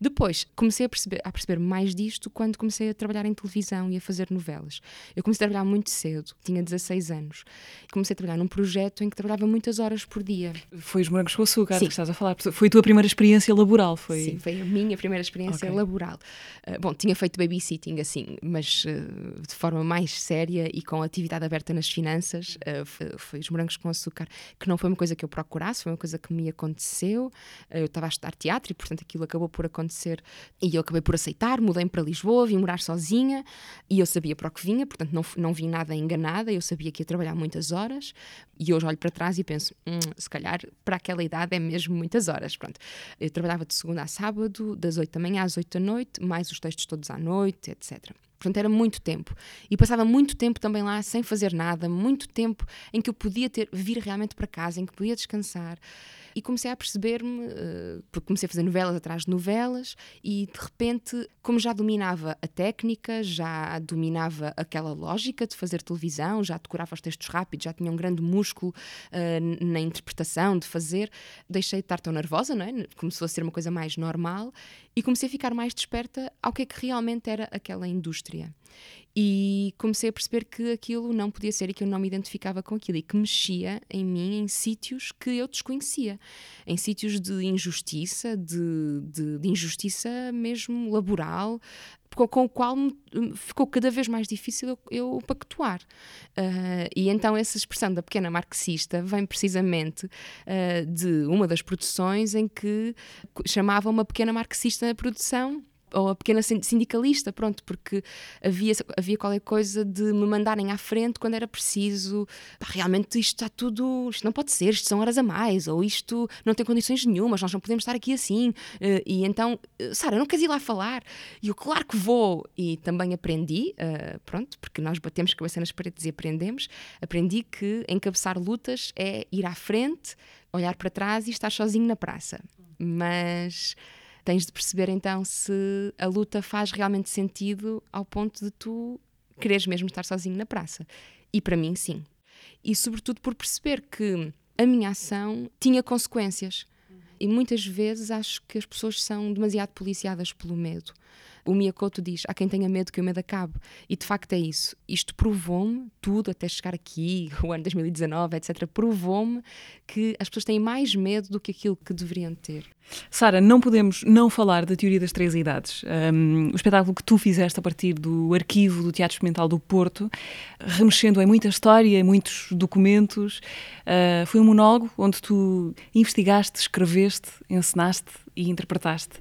Depois comecei a perceber, a perceber mais disto quando comecei a trabalhar em televisão e a fazer novelas. Eu comecei a trabalhar muito cedo, tinha 16 anos. Comecei a trabalhar num projeto em que trabalhava muitas horas por dia. Foi os morangos com açúcar Sim. que estás a falar. Foi a tua primeira experiência laboral, foi? Sim, foi a minha primeira experiência okay. laboral. Uh, bom, tinha feito babysitting assim, mas uh, de forma mais séria e com atividade aberta nas finanças. Uh, foi, foi, os morangos com açúcar, que não foi uma coisa que eu procurasse, foi uma coisa que me aconteceu. eu estava a estudar teatro e, portanto, aquilo acabou por acontecer e eu acabei por aceitar. Mudei para Lisboa, vim morar sozinha e eu sabia para o que vinha, portanto, não, não vim nada enganada. Eu sabia que ia trabalhar muitas horas e hoje olho para trás e penso, hum, se calhar para aquela idade é mesmo muitas horas. Pronto. Eu trabalhava de segunda a sábado, das 8 da manhã às 8 da noite, mais os textos todos à noite, etc. Portanto, era muito tempo. E passava muito tempo também lá sem fazer nada, muito tempo em que eu podia ter, vir realmente para casa, em que podia descansar. E comecei a perceber-me, uh, porque comecei a fazer novelas atrás de novelas, e de repente, como já dominava a técnica, já dominava aquela lógica de fazer televisão, já decorava os textos rápidos, já tinha um grande músculo uh, na interpretação, de fazer, deixei de estar tão nervosa, não é? começou a ser uma coisa mais normal, e comecei a ficar mais desperta ao que é que realmente era aquela indústria. E comecei a perceber que aquilo não podia ser e que eu não me identificava com aquilo e que mexia em mim em sítios que eu desconhecia, em sítios de injustiça, de, de, de injustiça mesmo laboral, com o qual ficou cada vez mais difícil eu, eu pactuar. Uh, e então essa expressão da pequena marxista vem precisamente uh, de uma das produções em que chamava uma pequena marxista na produção ou a pequena sindicalista, pronto, porque havia, havia qualquer coisa de me mandarem à frente quando era preciso. Pá, realmente isto está tudo. Isto não pode ser, isto são horas a mais, ou isto não tem condições nenhumas, nós não podemos estar aqui assim. Uh, e então, uh, Sara, não queres ir lá falar? E eu, claro que vou. E também aprendi, uh, pronto, porque nós batemos cabeça nas paredes e aprendemos. Aprendi que encabeçar lutas é ir à frente, olhar para trás e estar sozinho na praça. Mas Tens de perceber então se a luta faz realmente sentido ao ponto de tu quereres mesmo estar sozinho na praça. E para mim, sim. E sobretudo por perceber que a minha ação tinha consequências. E muitas vezes acho que as pessoas são demasiado policiadas pelo medo. O Miyakoto diz: há quem tenha medo que o medo acabe. E de facto é isso. Isto provou-me, tudo até chegar aqui, o ano 2019, etc., provou-me que as pessoas têm mais medo do que aquilo que deveriam ter. Sara, não podemos não falar da teoria das três idades. Um, o espetáculo que tu fizeste a partir do arquivo do Teatro Experimental do Porto, remexendo em muita história, em muitos documentos, uh, foi um monólogo onde tu investigaste, escreveste, encenaste e interpretaste.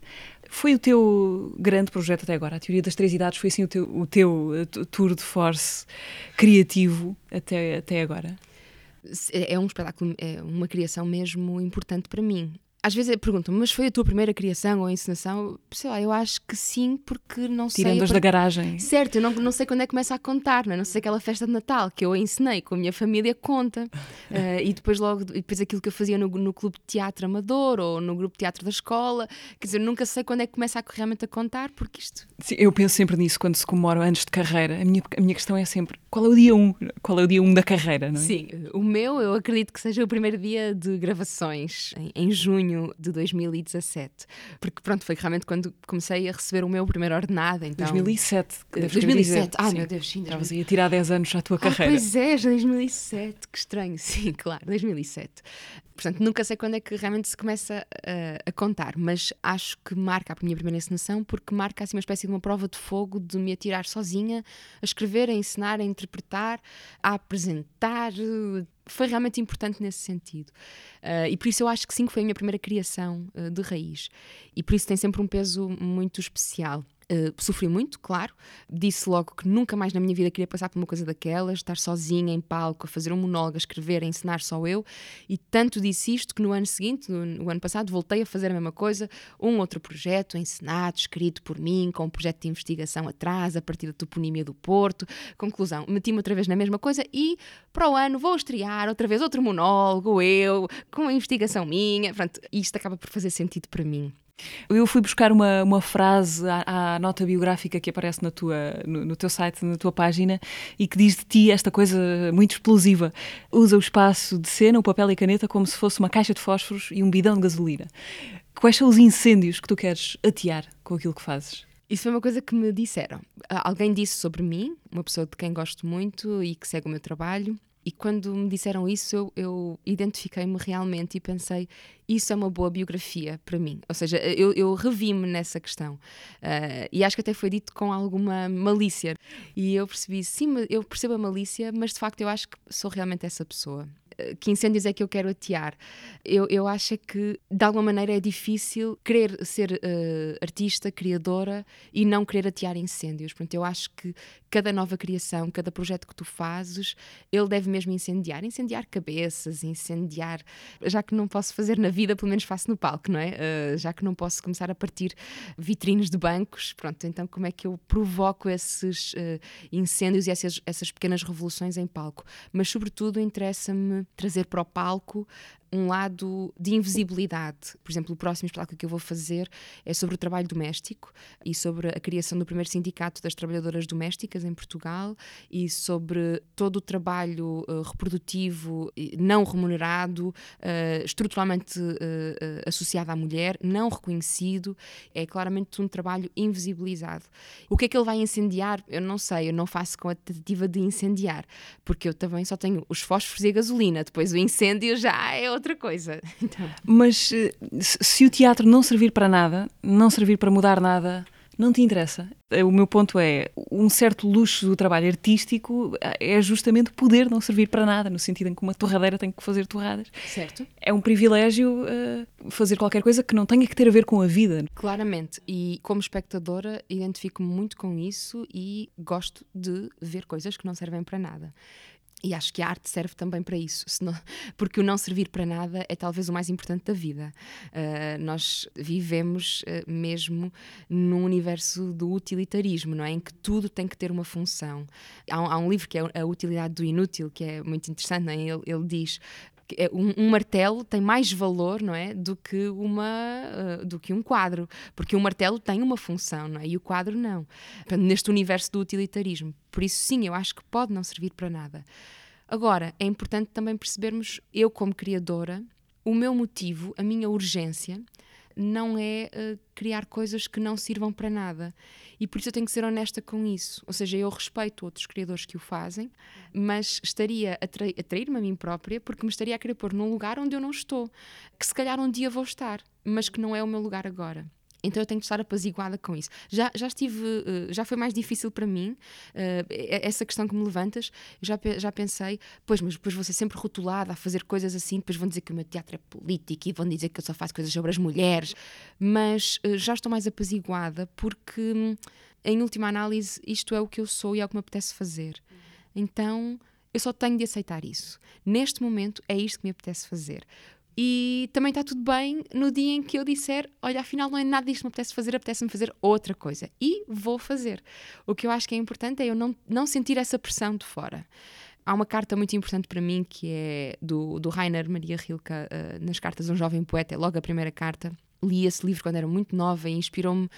Foi o teu grande projeto até agora? A teoria das três idades foi assim o teu, o teu uh, tour de force criativo até, até agora? É um espetáculo, é uma criação mesmo importante para mim às vezes perguntam mas foi a tua primeira criação ou encenação? Sei lá, eu acho que sim, porque não sei. Tirando-as da garagem. Certo, eu não, não sei quando é que começa a contar, não, é? não sei aquela festa de Natal que eu ensinei com a minha família conta. uh, e depois logo, depois aquilo que eu fazia no, no clube de teatro amador ou no grupo de teatro da escola. Quer dizer, nunca sei quando é que começa a, realmente a contar, porque isto. Sim, eu penso sempre nisso quando se comemora anos de carreira. A minha, a minha questão é sempre qual é o dia 1? Um? Qual é o dia 1 um da carreira, não é? Sim, o meu eu acredito que seja o primeiro dia de gravações, em, em junho de 2017. Porque pronto, foi realmente quando comecei a receber o meu primeiro ordenado. Então... 2007. 2007, ah meu Deus, sim. Estavas aí a tirar 10 anos à tua ah, carreira. Pois é, já 2007, que estranho, sim, claro, 2007. Portanto, nunca sei quando é que realmente se começa a, a contar, mas acho que marca a minha primeira encenação porque marca assim uma espécie de uma prova de fogo de me atirar sozinha, a escrever, a ensinar, a interpretar, a apresentar, foi realmente importante nesse sentido. Uh, e por isso eu acho que sim, que foi a minha primeira criação uh, de raiz. E por isso tem sempre um peso muito especial. Uh, sofri muito, claro. Disse logo que nunca mais na minha vida queria passar por uma coisa daquelas, estar sozinha em palco, a fazer um monólogo, a escrever, a ensinar só eu. E tanto disse isto que no ano seguinte, no, no ano passado, voltei a fazer a mesma coisa, um outro projeto, ensinado, escrito por mim, com um projeto de investigação atrás, a partir da toponímia do Porto. Conclusão, meti-me outra vez na mesma coisa e para o ano vou estrear outra vez outro monólogo, eu, com uma investigação minha. Pronto, isto acaba por fazer sentido para mim. Eu fui buscar uma, uma frase à, à, nota biográfica que aparece na tua, no, no, teu site, na tua página, e que diz de ti esta coisa muito explosiva. Usa o espaço de cena, o papel e a caneta como se fosse uma caixa de fósforos e um bidão de gasolina. Quais são os incêndios que tu queres atear com aquilo que fazes? Isso foi uma coisa que me disseram. Alguém disse sobre mim, uma pessoa de quem gosto muito e que segue o meu trabalho, e quando me disseram isso, eu, eu identifiquei-me realmente e pensei: isso é uma boa biografia para mim. Ou seja, eu, eu revi-me nessa questão. Uh, e acho que até foi dito com alguma malícia. E eu percebi: sim, eu percebo a malícia, mas de facto eu acho que sou realmente essa pessoa que incêndios é que eu quero atear? Eu, eu acho que, de alguma maneira, é difícil querer ser uh, artista, criadora e não querer atear incêndios. Portanto, eu acho que cada nova criação, cada projeto que tu fazes, ele deve mesmo incendiar. Incendiar cabeças, incendiar. Já que não posso fazer na vida, pelo menos faço no palco, não é? Uh, já que não posso começar a partir vitrines de bancos, pronto, então como é que eu provoco esses uh, incêndios e essas, essas pequenas revoluções em palco? Mas, sobretudo, interessa-me trazer para o palco um lado de invisibilidade. Por exemplo, o próximo espetáculo que eu vou fazer é sobre o trabalho doméstico e sobre a criação do primeiro sindicato das trabalhadoras domésticas em Portugal e sobre todo o trabalho uh, reprodutivo não remunerado, uh, estruturalmente uh, associado à mulher, não reconhecido. É claramente um trabalho invisibilizado. O que é que ele vai incendiar? Eu não sei, eu não faço com a tentativa de incendiar, porque eu também só tenho os fósforos e a gasolina, depois o incêndio já é outra coisa. Então... Mas eh, se o teatro não servir para nada, não servir para mudar nada, não te interessa. Eh, o meu ponto é, um certo luxo do trabalho artístico eh, é justamente poder não servir para nada, no sentido em que uma torradeira tem que fazer torradas. Certo. É um privilégio uh, fazer qualquer coisa que não tenha que ter a ver com a vida. Claramente. E como espectadora, identifico-me muito com isso e gosto de ver coisas que não servem para nada. E acho que a arte serve também para isso, senão, porque o não servir para nada é talvez o mais importante da vida. Uh, nós vivemos uh, mesmo num universo do utilitarismo, não é? Em que tudo tem que ter uma função. Há, há um livro que é A Utilidade do Inútil, que é muito interessante, é? ele, ele diz um, um, martelo tem mais valor, não é, do que uma uh, do que um quadro, porque o um martelo tem uma função, não é, e o quadro não. Neste universo do utilitarismo, por isso sim, eu acho que pode não servir para nada. Agora é importante também percebermos eu como criadora o meu motivo, a minha urgência não é uh, criar coisas que não sirvam para nada. E por isso eu tenho que ser honesta com isso. Ou seja, eu respeito outros criadores que o fazem, mas estaria a, tra a trair-me a mim própria porque me estaria a querer pôr num lugar onde eu não estou, que se calhar um dia vou estar, mas que não é o meu lugar agora. Então eu tenho que estar apaziguada com isso. Já, já estive, uh, já foi mais difícil para mim, uh, essa questão que me levantas, já, já pensei, pois, mas depois vou ser sempre rotulada a fazer coisas assim, depois vão dizer que o meu teatro é político e vão dizer que eu só faço coisas sobre as mulheres, mas uh, já estou mais apaziguada porque, em última análise, isto é o que eu sou e é o que me apetece fazer. Então eu só tenho de aceitar isso. Neste momento é isto que me apetece fazer. E também está tudo bem no dia em que eu disser: Olha, afinal não é nada disto que me apetece fazer, apetece-me fazer outra coisa. E vou fazer. O que eu acho que é importante é eu não, não sentir essa pressão de fora. Há uma carta muito importante para mim que é do, do Rainer Maria Rilke, uh, nas cartas de um jovem poeta, é logo a primeira carta. Li esse livro quando era muito nova e inspirou-me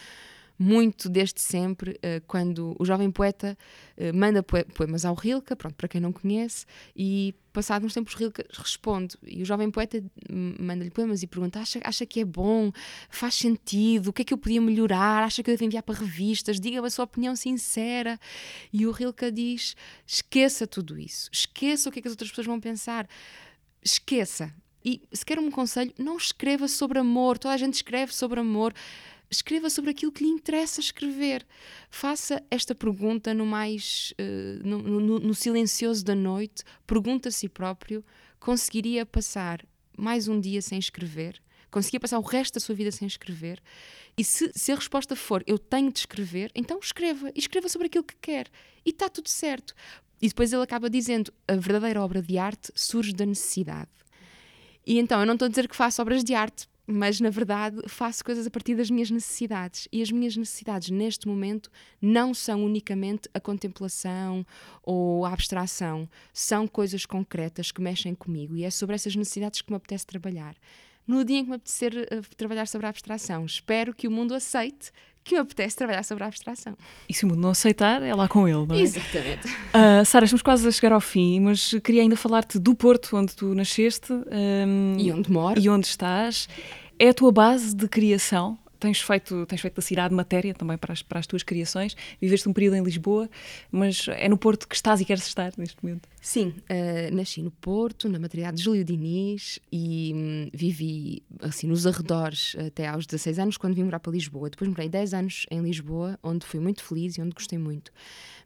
muito desde sempre, eh, quando o jovem poeta eh, manda poemas ao Rilke, pronto, para quem não conhece, e passados uns tempos Rilke responde, e o jovem poeta manda-lhe poemas e pergunta, acha, acha que é bom, faz sentido, o que é que eu podia melhorar, acha que eu devo enviar para revistas, diga-me a sua opinião sincera, e o Rilke diz, esqueça tudo isso, esqueça o que é que as outras pessoas vão pensar, esqueça, e se quer um conselho, não escreva sobre amor, toda a gente escreve sobre amor, escreva sobre aquilo que lhe interessa escrever. Faça esta pergunta no mais uh, no, no, no, silencioso da noite. Pergunta a si próprio: conseguiria passar mais um dia sem escrever? Conseguia passar o resto da sua vida sem escrever? E se, se a resposta for eu tenho de escrever, então escreva. E escreva sobre aquilo que quer. E está tudo certo. E depois ele acaba dizendo: a verdadeira obra de arte surge da necessidade. E então eu não estou a dizer que faço obras de arte mas na verdade faço coisas a partir das minhas necessidades. E as minhas necessidades neste momento não são unicamente a contemplação ou a abstração, são coisas concretas que mexem comigo. E é sobre essas necessidades que me apetece trabalhar. No dia em que me apetecer uh, trabalhar sobre a abstração, espero que o mundo aceite que me apetece trabalhar sobre a abstração. E se o mundo não aceitar, é lá com ele, não é? Exatamente. Uh, Sara, estamos quase a chegar ao fim, mas queria ainda falar-te do Porto, onde tu nasceste. Um, e onde moro. E onde estás. É a tua base de criação? Tens feito, tens feito da cidade matéria também para as, para as tuas criações. Viveste um período em Lisboa, mas é no Porto que estás e queres estar neste momento. Sim, uh, nasci no Porto, na maternidade de Júlio Diniz e hum, vivi assim nos arredores até aos 16 anos, quando vim morar para Lisboa. Depois morei 10 anos em Lisboa, onde fui muito feliz e onde gostei muito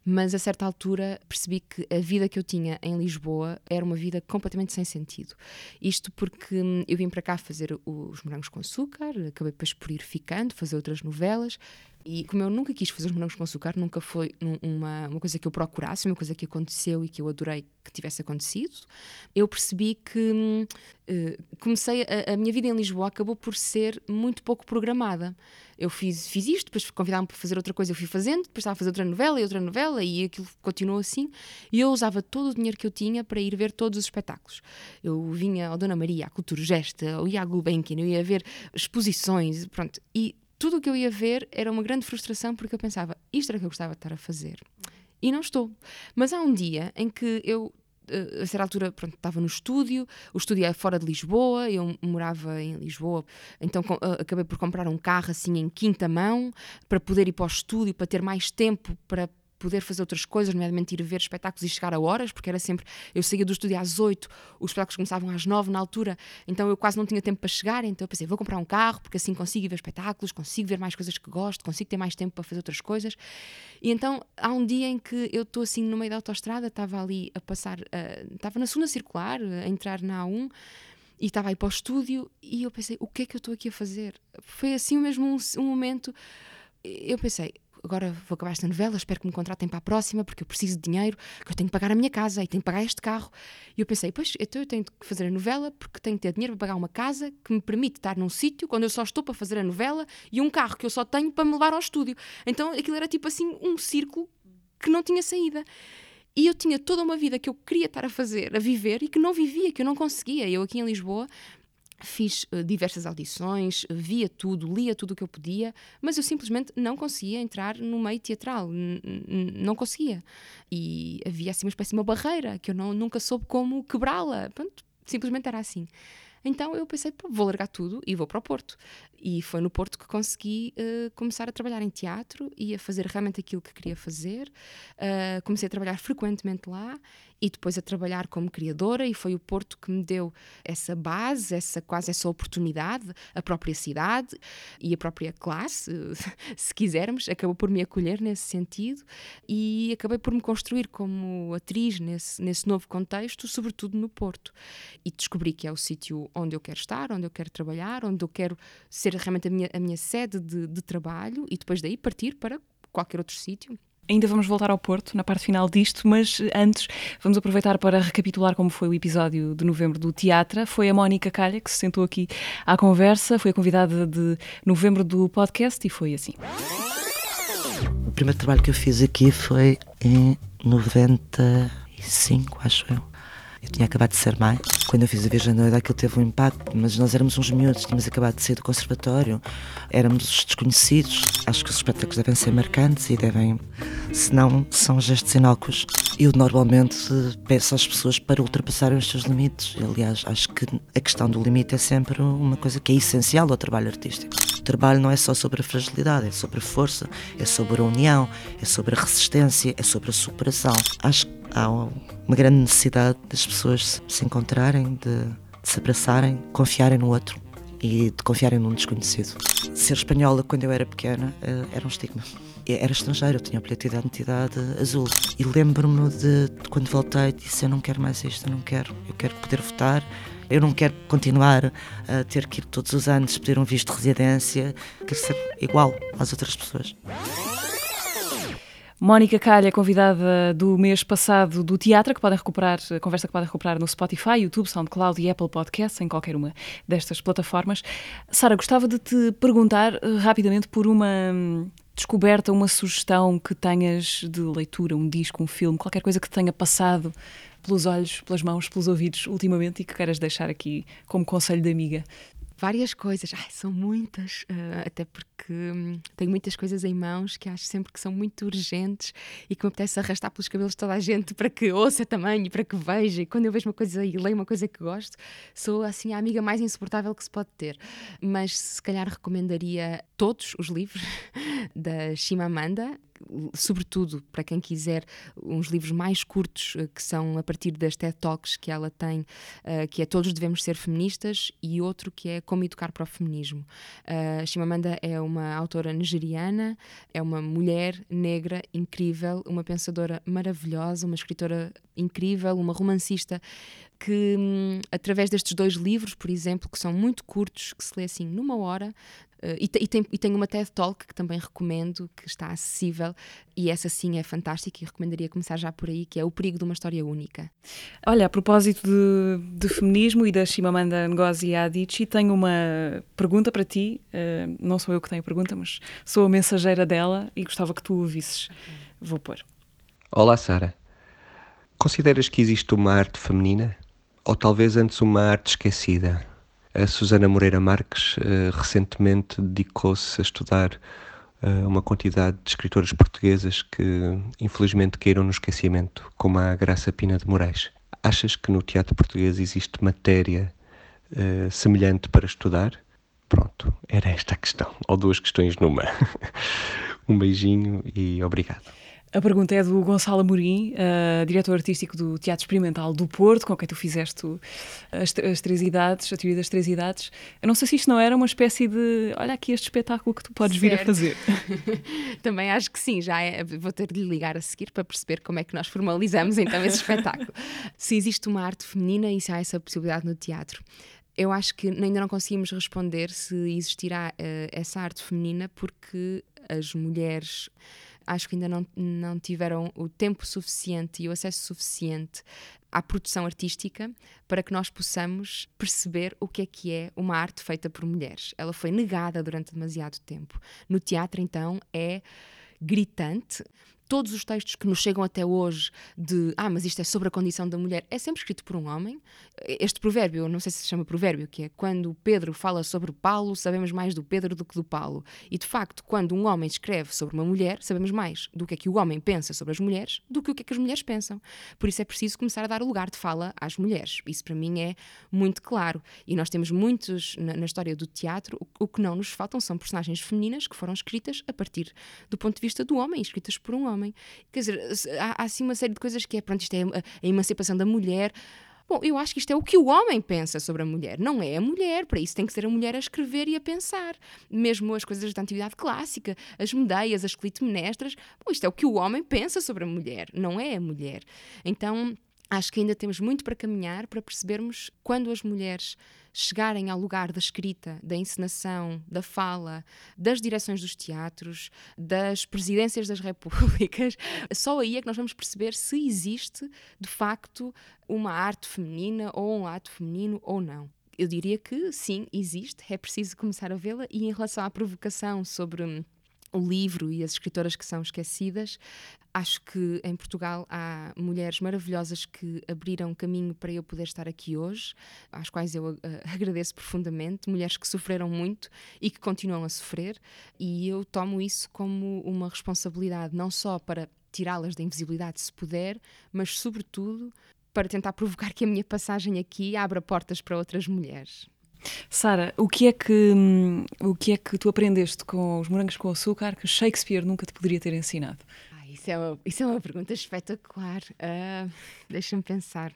mas a certa altura percebi que a vida que eu tinha em Lisboa era uma vida completamente sem sentido. Isto porque hum, eu vim para cá fazer os morangos com açúcar, acabei depois por ir ficando, fazer outras novelas E como eu nunca quis fazer os morangos com açúcar, nunca foi uma, uma coisa que eu procurasse, uma coisa que aconteceu e que eu adorei que tivesse acontecido, eu percebi que uh, comecei, a, a, minha vida em Lisboa acabou por ser muito pouco programada. Eu fiz, fiz isto, depois convidaram-me para fazer outra coisa, eu fui fazendo, depois estava a fazer outra novela e outra novela e aquilo continuou assim. E eu usava todo o dinheiro que eu tinha para ir ver todos os espetáculos. Eu vinha ao Dona Maria, à Cultura Gesta, ao ia à Gulbenkian, eu ia ver exposições, pronto. E tudo o que eu ia ver era uma grande frustração porque eu pensava, isto era o que eu gostava de estar a fazer. E não estou. Mas há um dia em que eu eh, a certa altura pronto, estava no estúdio, o estúdio é fora de Lisboa, eu morava em Lisboa, então eh, acabei por comprar um carro assim em quinta mão para poder ir para o estúdio, para ter mais tempo para poder fazer outras coisas, nomeadamente ir ver espetáculos e chegar a horas, porque era sempre. Eu saía do estúdio às 8, os espetáculos começavam às 9 na altura, então eu quase não tinha tempo para chegar. Então eu pensei, vou comprar um carro, porque assim consigo ver espetáculos, consigo ver mais coisas que gosto, consigo ter mais tempo para fazer outras coisas. E então há um dia em que eu estou assim no meio da autostrada, estava ali a passar, uh, estava na segunda circular, a entrar na A1 e estava aí para o estúdio e eu pensei, o que é que eu estou aqui a fazer? Foi assim mesmo um, um momento. Eu pensei, agora vou acabar esta novela, espero que me contratem para a próxima, porque eu preciso de dinheiro, que eu tenho que pagar a minha casa e tenho que pagar este carro. E eu pensei, pois, então eu tenho que fazer a novela porque tenho que ter dinheiro para pagar uma casa que me permite estar num sítio quando eu só estou para fazer a novela e um carro que eu só tenho para me levar ao estúdio. Então aquilo era tipo assim um círculo que não tinha saída. E eu tinha toda uma vida que eu queria estar a fazer, a viver, e que não vivia, que eu não conseguia. Eu aqui em Lisboa Fiz uh, diversas audições, via tudo, lia tudo o que eu podia, mas eu simplesmente não conseguia entrar no meio teatral, não conseguia. E havia assim uma espécie de uma barreira que eu não, nunca soube como quebrá-la. Simplesmente era assim. Então eu pensei, vou largar tudo e vou para o Porto. E foi no Porto que consegui uh, começar a trabalhar em teatro e a fazer realmente aquilo que queria fazer. Uh, comecei a trabalhar frequentemente lá e depois a trabalhar como criadora e foi o Porto que me deu essa base, essa quase essa oportunidade, a própria cidade e a própria classe, se quisermos, acabou por me acolher nesse sentido e acabei por me construir como atriz nesse, nesse novo contexto, sobretudo no Porto. E descobri que é o sítio onde eu quero estar, onde eu quero trabalhar, onde eu quero ser realmente a minha, a minha sede de, de trabalho e depois daí partir para qualquer outro sítio. Ainda vamos voltar ao Porto na parte final disto, mas antes vamos aproveitar para recapitular como foi o episódio de novembro do Teatro. Foi a Mónica Calha que se sentou aqui à conversa, foi a convidada de novembro do podcast e foi assim. O primeiro trabalho que eu fiz aqui foi em 95, acho eu. Eu tinha acabado de ser mãe. Quando eu fiz a Virgem Noida, aquilo teve um impacto, mas nós éramos uns miúdos, tínhamos acabado de sair do conservatório, éramos desconhecidos. Acho que os espetáculos devem ser marcantes e devem, se não, são gestos inócuos. Eu normalmente peço às pessoas para ultrapassarem os seus limites. Aliás, acho que a questão do limite é sempre uma coisa que é essencial ao trabalho artístico. O trabalho não é só sobre a fragilidade, é sobre a força, é sobre a união, é sobre a resistência, é sobre a superação. Acho há uma grande necessidade das pessoas se encontrarem, de, de se abraçarem, confiarem no outro e de confiarem num desconhecido. Ser espanhola quando eu era pequena eh, era um estigma. Era estrangeiro, eu tinha o bilhete de identidade azul. E lembro-me de, de, quando voltei, disse: Eu não quero mais isto, eu não quero. Eu quero poder votar, eu não quero continuar a ter que ir todos os anos pedir um visto de residência. Quero ser igual às outras pessoas. Mónica Calha, convidada do mês passado do teatro, que podem recuperar, a conversa que podem recuperar no Spotify, YouTube, SoundCloud e Apple Podcasts, em qualquer uma destas plataformas. Sara, gostava de te perguntar eh, rapidamente por uma hum, descoberta, uma sugestão que tenhas de leitura, um disco, um filme, qualquer coisa que tenha passado pelos olhos, pelas mãos, pelos ouvidos ultimamente e que queiras deixar aqui como conselho de amiga várias coisas. Ai, são muitas, uh, até porque hum, tenho muitas coisas em mãos que acho sempre que são muito urgentes e que me apetece arrastar pelos cabelos toda a gente para que ouça também e para que veja. E quando eu vejo uma coisa e leio uma coisa que gosto, sou assim a amiga mais insuportável que se pode ter. Mas se calhar recomendaria todos os livros da Chimamanda, sobretudo para quem quiser uns livros mais curtos, eh, que são a partir das TED Talks que ela tem, uh, que é Todos Devemos Ser Feministas, e outro que é Como Educar para o Feminismo. Uh, Chimamanda é uma autora nigeriana, é uma mulher negra incrível, uma pensadora maravilhosa, uma escritora incrível, uma romancista que, hum, através destes dois livros, por exemplo, que são muito curtos, que se lê assim numa hora, Uh, e, e, tem, e tem uma TED Talk que também recomendo, que está acessível, e essa sim é fantástica e recomendaria começar já por aí, que é O Perigo de uma História Única. Olha, a propósito de, de feminismo e da Shimamanda Ngozi Adichie, tenho uma pergunta para ti. Uh, não sou eu que tenho a pergunta, mas sou a mensageira dela e gostava que tu ouvisses. Vou pôr. Olá, Sara. Consideras que existe uma arte feminina? Ou talvez antes uma arte esquecida? A Susana Moreira Marques uh, recentemente dedicou-se a estudar uh, uma quantidade de escritoras portuguesas que infelizmente caíram no esquecimento, como a Graça Pina de Moraes. Achas que no teatro português existe matéria uh, semelhante para estudar? Pronto, era esta a questão, ou duas questões numa. um beijinho e obrigado. A pergunta é do Gonçalo Amorim, uh, diretor artístico do Teatro Experimental do Porto, com quem tu fizeste as, as, três idades, a teoria das três idades. Eu não sei se isto não era uma espécie de olha aqui este espetáculo que tu podes certo. vir a fazer. Também acho que sim, já é, vou ter de lhe ligar a seguir para perceber como é que nós formalizamos então esse espetáculo. se existe uma arte feminina e se há essa possibilidade no teatro eu acho que ainda não conseguimos responder se existirá uh, essa arte feminina porque as mulheres acho que ainda não, não tiveram o tempo suficiente e o acesso suficiente à produção artística para que nós possamos perceber o que é que é uma arte feita por mulheres. Ela foi negada durante demasiado tempo. No teatro, então, é gritante todos os textos que nos chegam até hoje de ah, mas isto é sobre a condição da mulher, é sempre escrito por um homem. Este provérbio, não sei se se chama provérbio, que é quando Pedro fala sobre Paulo, sabemos mais do Pedro do que do Paulo. E de facto, quando um homem escreve sobre uma mulher, sabemos mais do que é que o homem pensa sobre as mulheres do que o que é que as mulheres pensam. Por isso é preciso começar a dar lugar de fala às mulheres. Isso para mim é muito claro. E nós temos muitos na, na história do teatro, o, o que não nos faltam são personagens femininas que foram escritas a partir do ponto de vista do homem, escritas por um homem homem. Quer dizer, há, há assim uma série de coisas que é, pronto, isto é a, a emancipação da mulher. Bom, eu acho que isto é o que o homem pensa sobre a mulher, não é a mulher. Para isso tem que ser a mulher a escrever e a pensar. Mesmo as coisas da antiguidade clássica, as medeias, as clitemnestras, bom, isto é o que o homem pensa sobre a mulher, não é a mulher. Então, acho que ainda temos muito para caminhar para percebermos quando as mulheres chegarem ao lugar da escrita, da encenação, da fala, das direções dos teatros, das presidências das repúblicas, só aí é que nós vamos perceber se existe de facto uma arte feminina ou um ato feminino ou não. Eu diria que sim, existe, é preciso começar a vê-la e em relação à provocação sobre hum, o livro e as escritoras que são esquecidas. Acho que em Portugal há mulheres maravilhosas que abriram caminho para eu poder estar aqui hoje, às quais eu uh, agradeço profundamente. Mulheres que sofreram muito e que continuam a sofrer, e eu tomo isso como uma responsabilidade, não só para tirá-las da invisibilidade se puder, mas sobretudo para tentar provocar que a minha passagem aqui abra portas para outras mulheres. Sara, o que é que o que é que tu aprendeste com os morangos com açúcar que Shakespeare nunca te poderia ter ensinado? Ah, isso, é uma, isso é uma pergunta espetacular. Uh, Deixa-me pensar.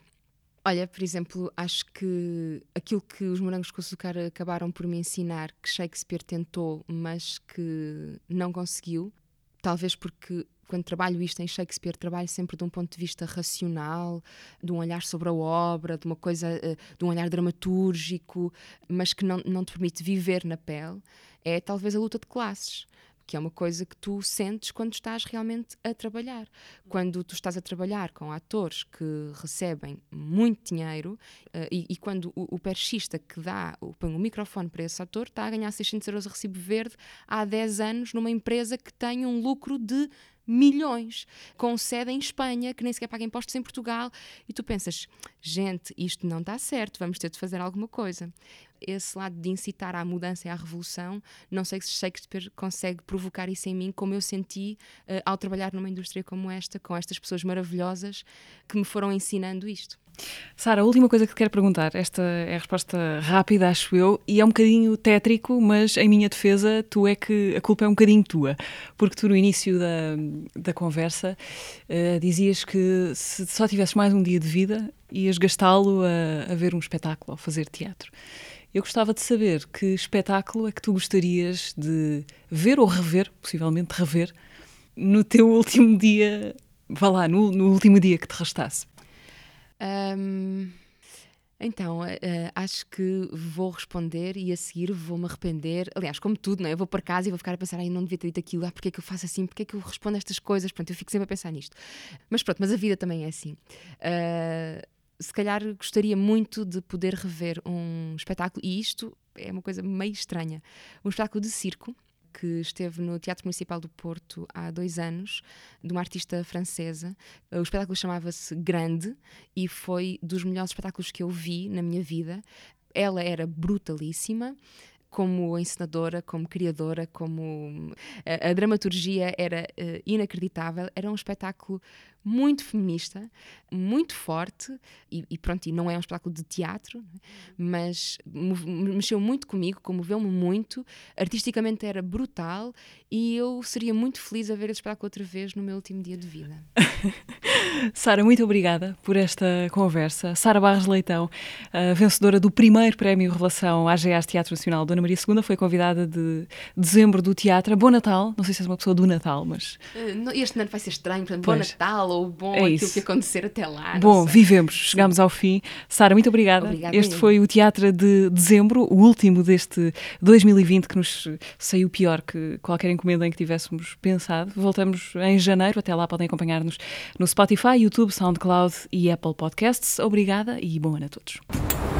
Olha, por exemplo, acho que aquilo que os morangos com açúcar acabaram por me ensinar, que Shakespeare tentou, mas que não conseguiu, talvez porque quando trabalho isto em Shakespeare, trabalho sempre de um ponto de vista racional, de um olhar sobre a obra, de uma coisa, eh, de um olhar dramatúrgico, mas que não, não te permite viver na pele, é talvez a luta de classes que é uma coisa que tu sentes quando estás realmente a trabalhar. Quando tu estás a trabalhar com atores que recebem muito dinheiro uh, e, e, quando o, o que dá, põe o microfone para esse ator, está a ganhar 600 euros a recibo verde há 10 anos numa empresa que tem um lucro de milhões, com sede em Espanha, que nem sequer paga impostos em Portugal, e tu pensas, gente, isto não está certo, vamos ter de fazer alguma coisa. Esse lado de incitar à mudança e à revolução, não sei se Shakespeare consegue provocar isso em mim, como eu senti uh, ao trabalhar numa indústria como esta, com estas pessoas maravilhosas que me foram ensinando isto. Sara, a última coisa que te quero perguntar, esta é a resposta rápida, acho eu, e é um bocadinho tétrico, mas em minha defesa, tu é que a culpa é um bocadinho tua, porque tu no início da, da conversa uh, dizias que se só tivesses mais um dia de vida, ias gastá-lo a, a ver um espetáculo, a fazer teatro. Eu gostava de saber que espetáculo é que tu gostarias de ver ou rever, possivelmente rever, no teu último dia, vá lá, no, no último dia que te restasse. Um, Então, uh, acho que vou responder e a seguir vou-me arrepender. Aliás, como tudo, não é? Eu vou para casa e vou ficar a pensar, ai, não devia ter dito aquilo, ah, porque é que eu faço assim, porque é que eu respondo estas coisas? Pronto, eu fico sempre a pensar nisto. Mas pronto, mas a vida também é assim. Uh, se calhar gostaria muito de poder rever um espetáculo, e isto é uma coisa meio estranha, um espetáculo de circo que esteve no Teatro Municipal do Porto há dois anos, de uma artista francesa. O espetáculo chamava-se Grande e foi dos melhores espetáculos que eu vi na minha vida. Ela era brutalíssima, como encenadora, como criadora, como a, a dramaturgia era uh, inacreditável. Era um espetáculo muito feminista, muito forte, e, e, pronto, e não é um espetáculo de teatro, é? mas mexeu muito comigo, comoveu-me muito, artisticamente era brutal, e eu seria muito feliz a ver esse espetáculo outra vez no meu último dia de vida. Sara, muito obrigada por esta conversa. Sara Barros Leitão, vencedora do primeiro prémio Revelação AGAs Teatro Nacional Dona Maria II, foi convidada de dezembro do teatro. Bom Natal, não sei se és uma pessoa do Natal, mas... Eh, este ano vai ser estranho, portanto, bom Natal, ou bom é aquilo que acontecer até lá. Bom, vivemos, chegamos ao fim. Sara, muito obrigada. obrigada este foi o Teatro de Dezembro, o último deste 2020 que nos saiu pior que qualquer encomenda em que tivéssemos pensado. Voltamos em janeiro, até lá podem acompanhar-nos no Spotify, YouTube, SoundCloud e Apple Podcasts. Obrigada e bom ano a todos.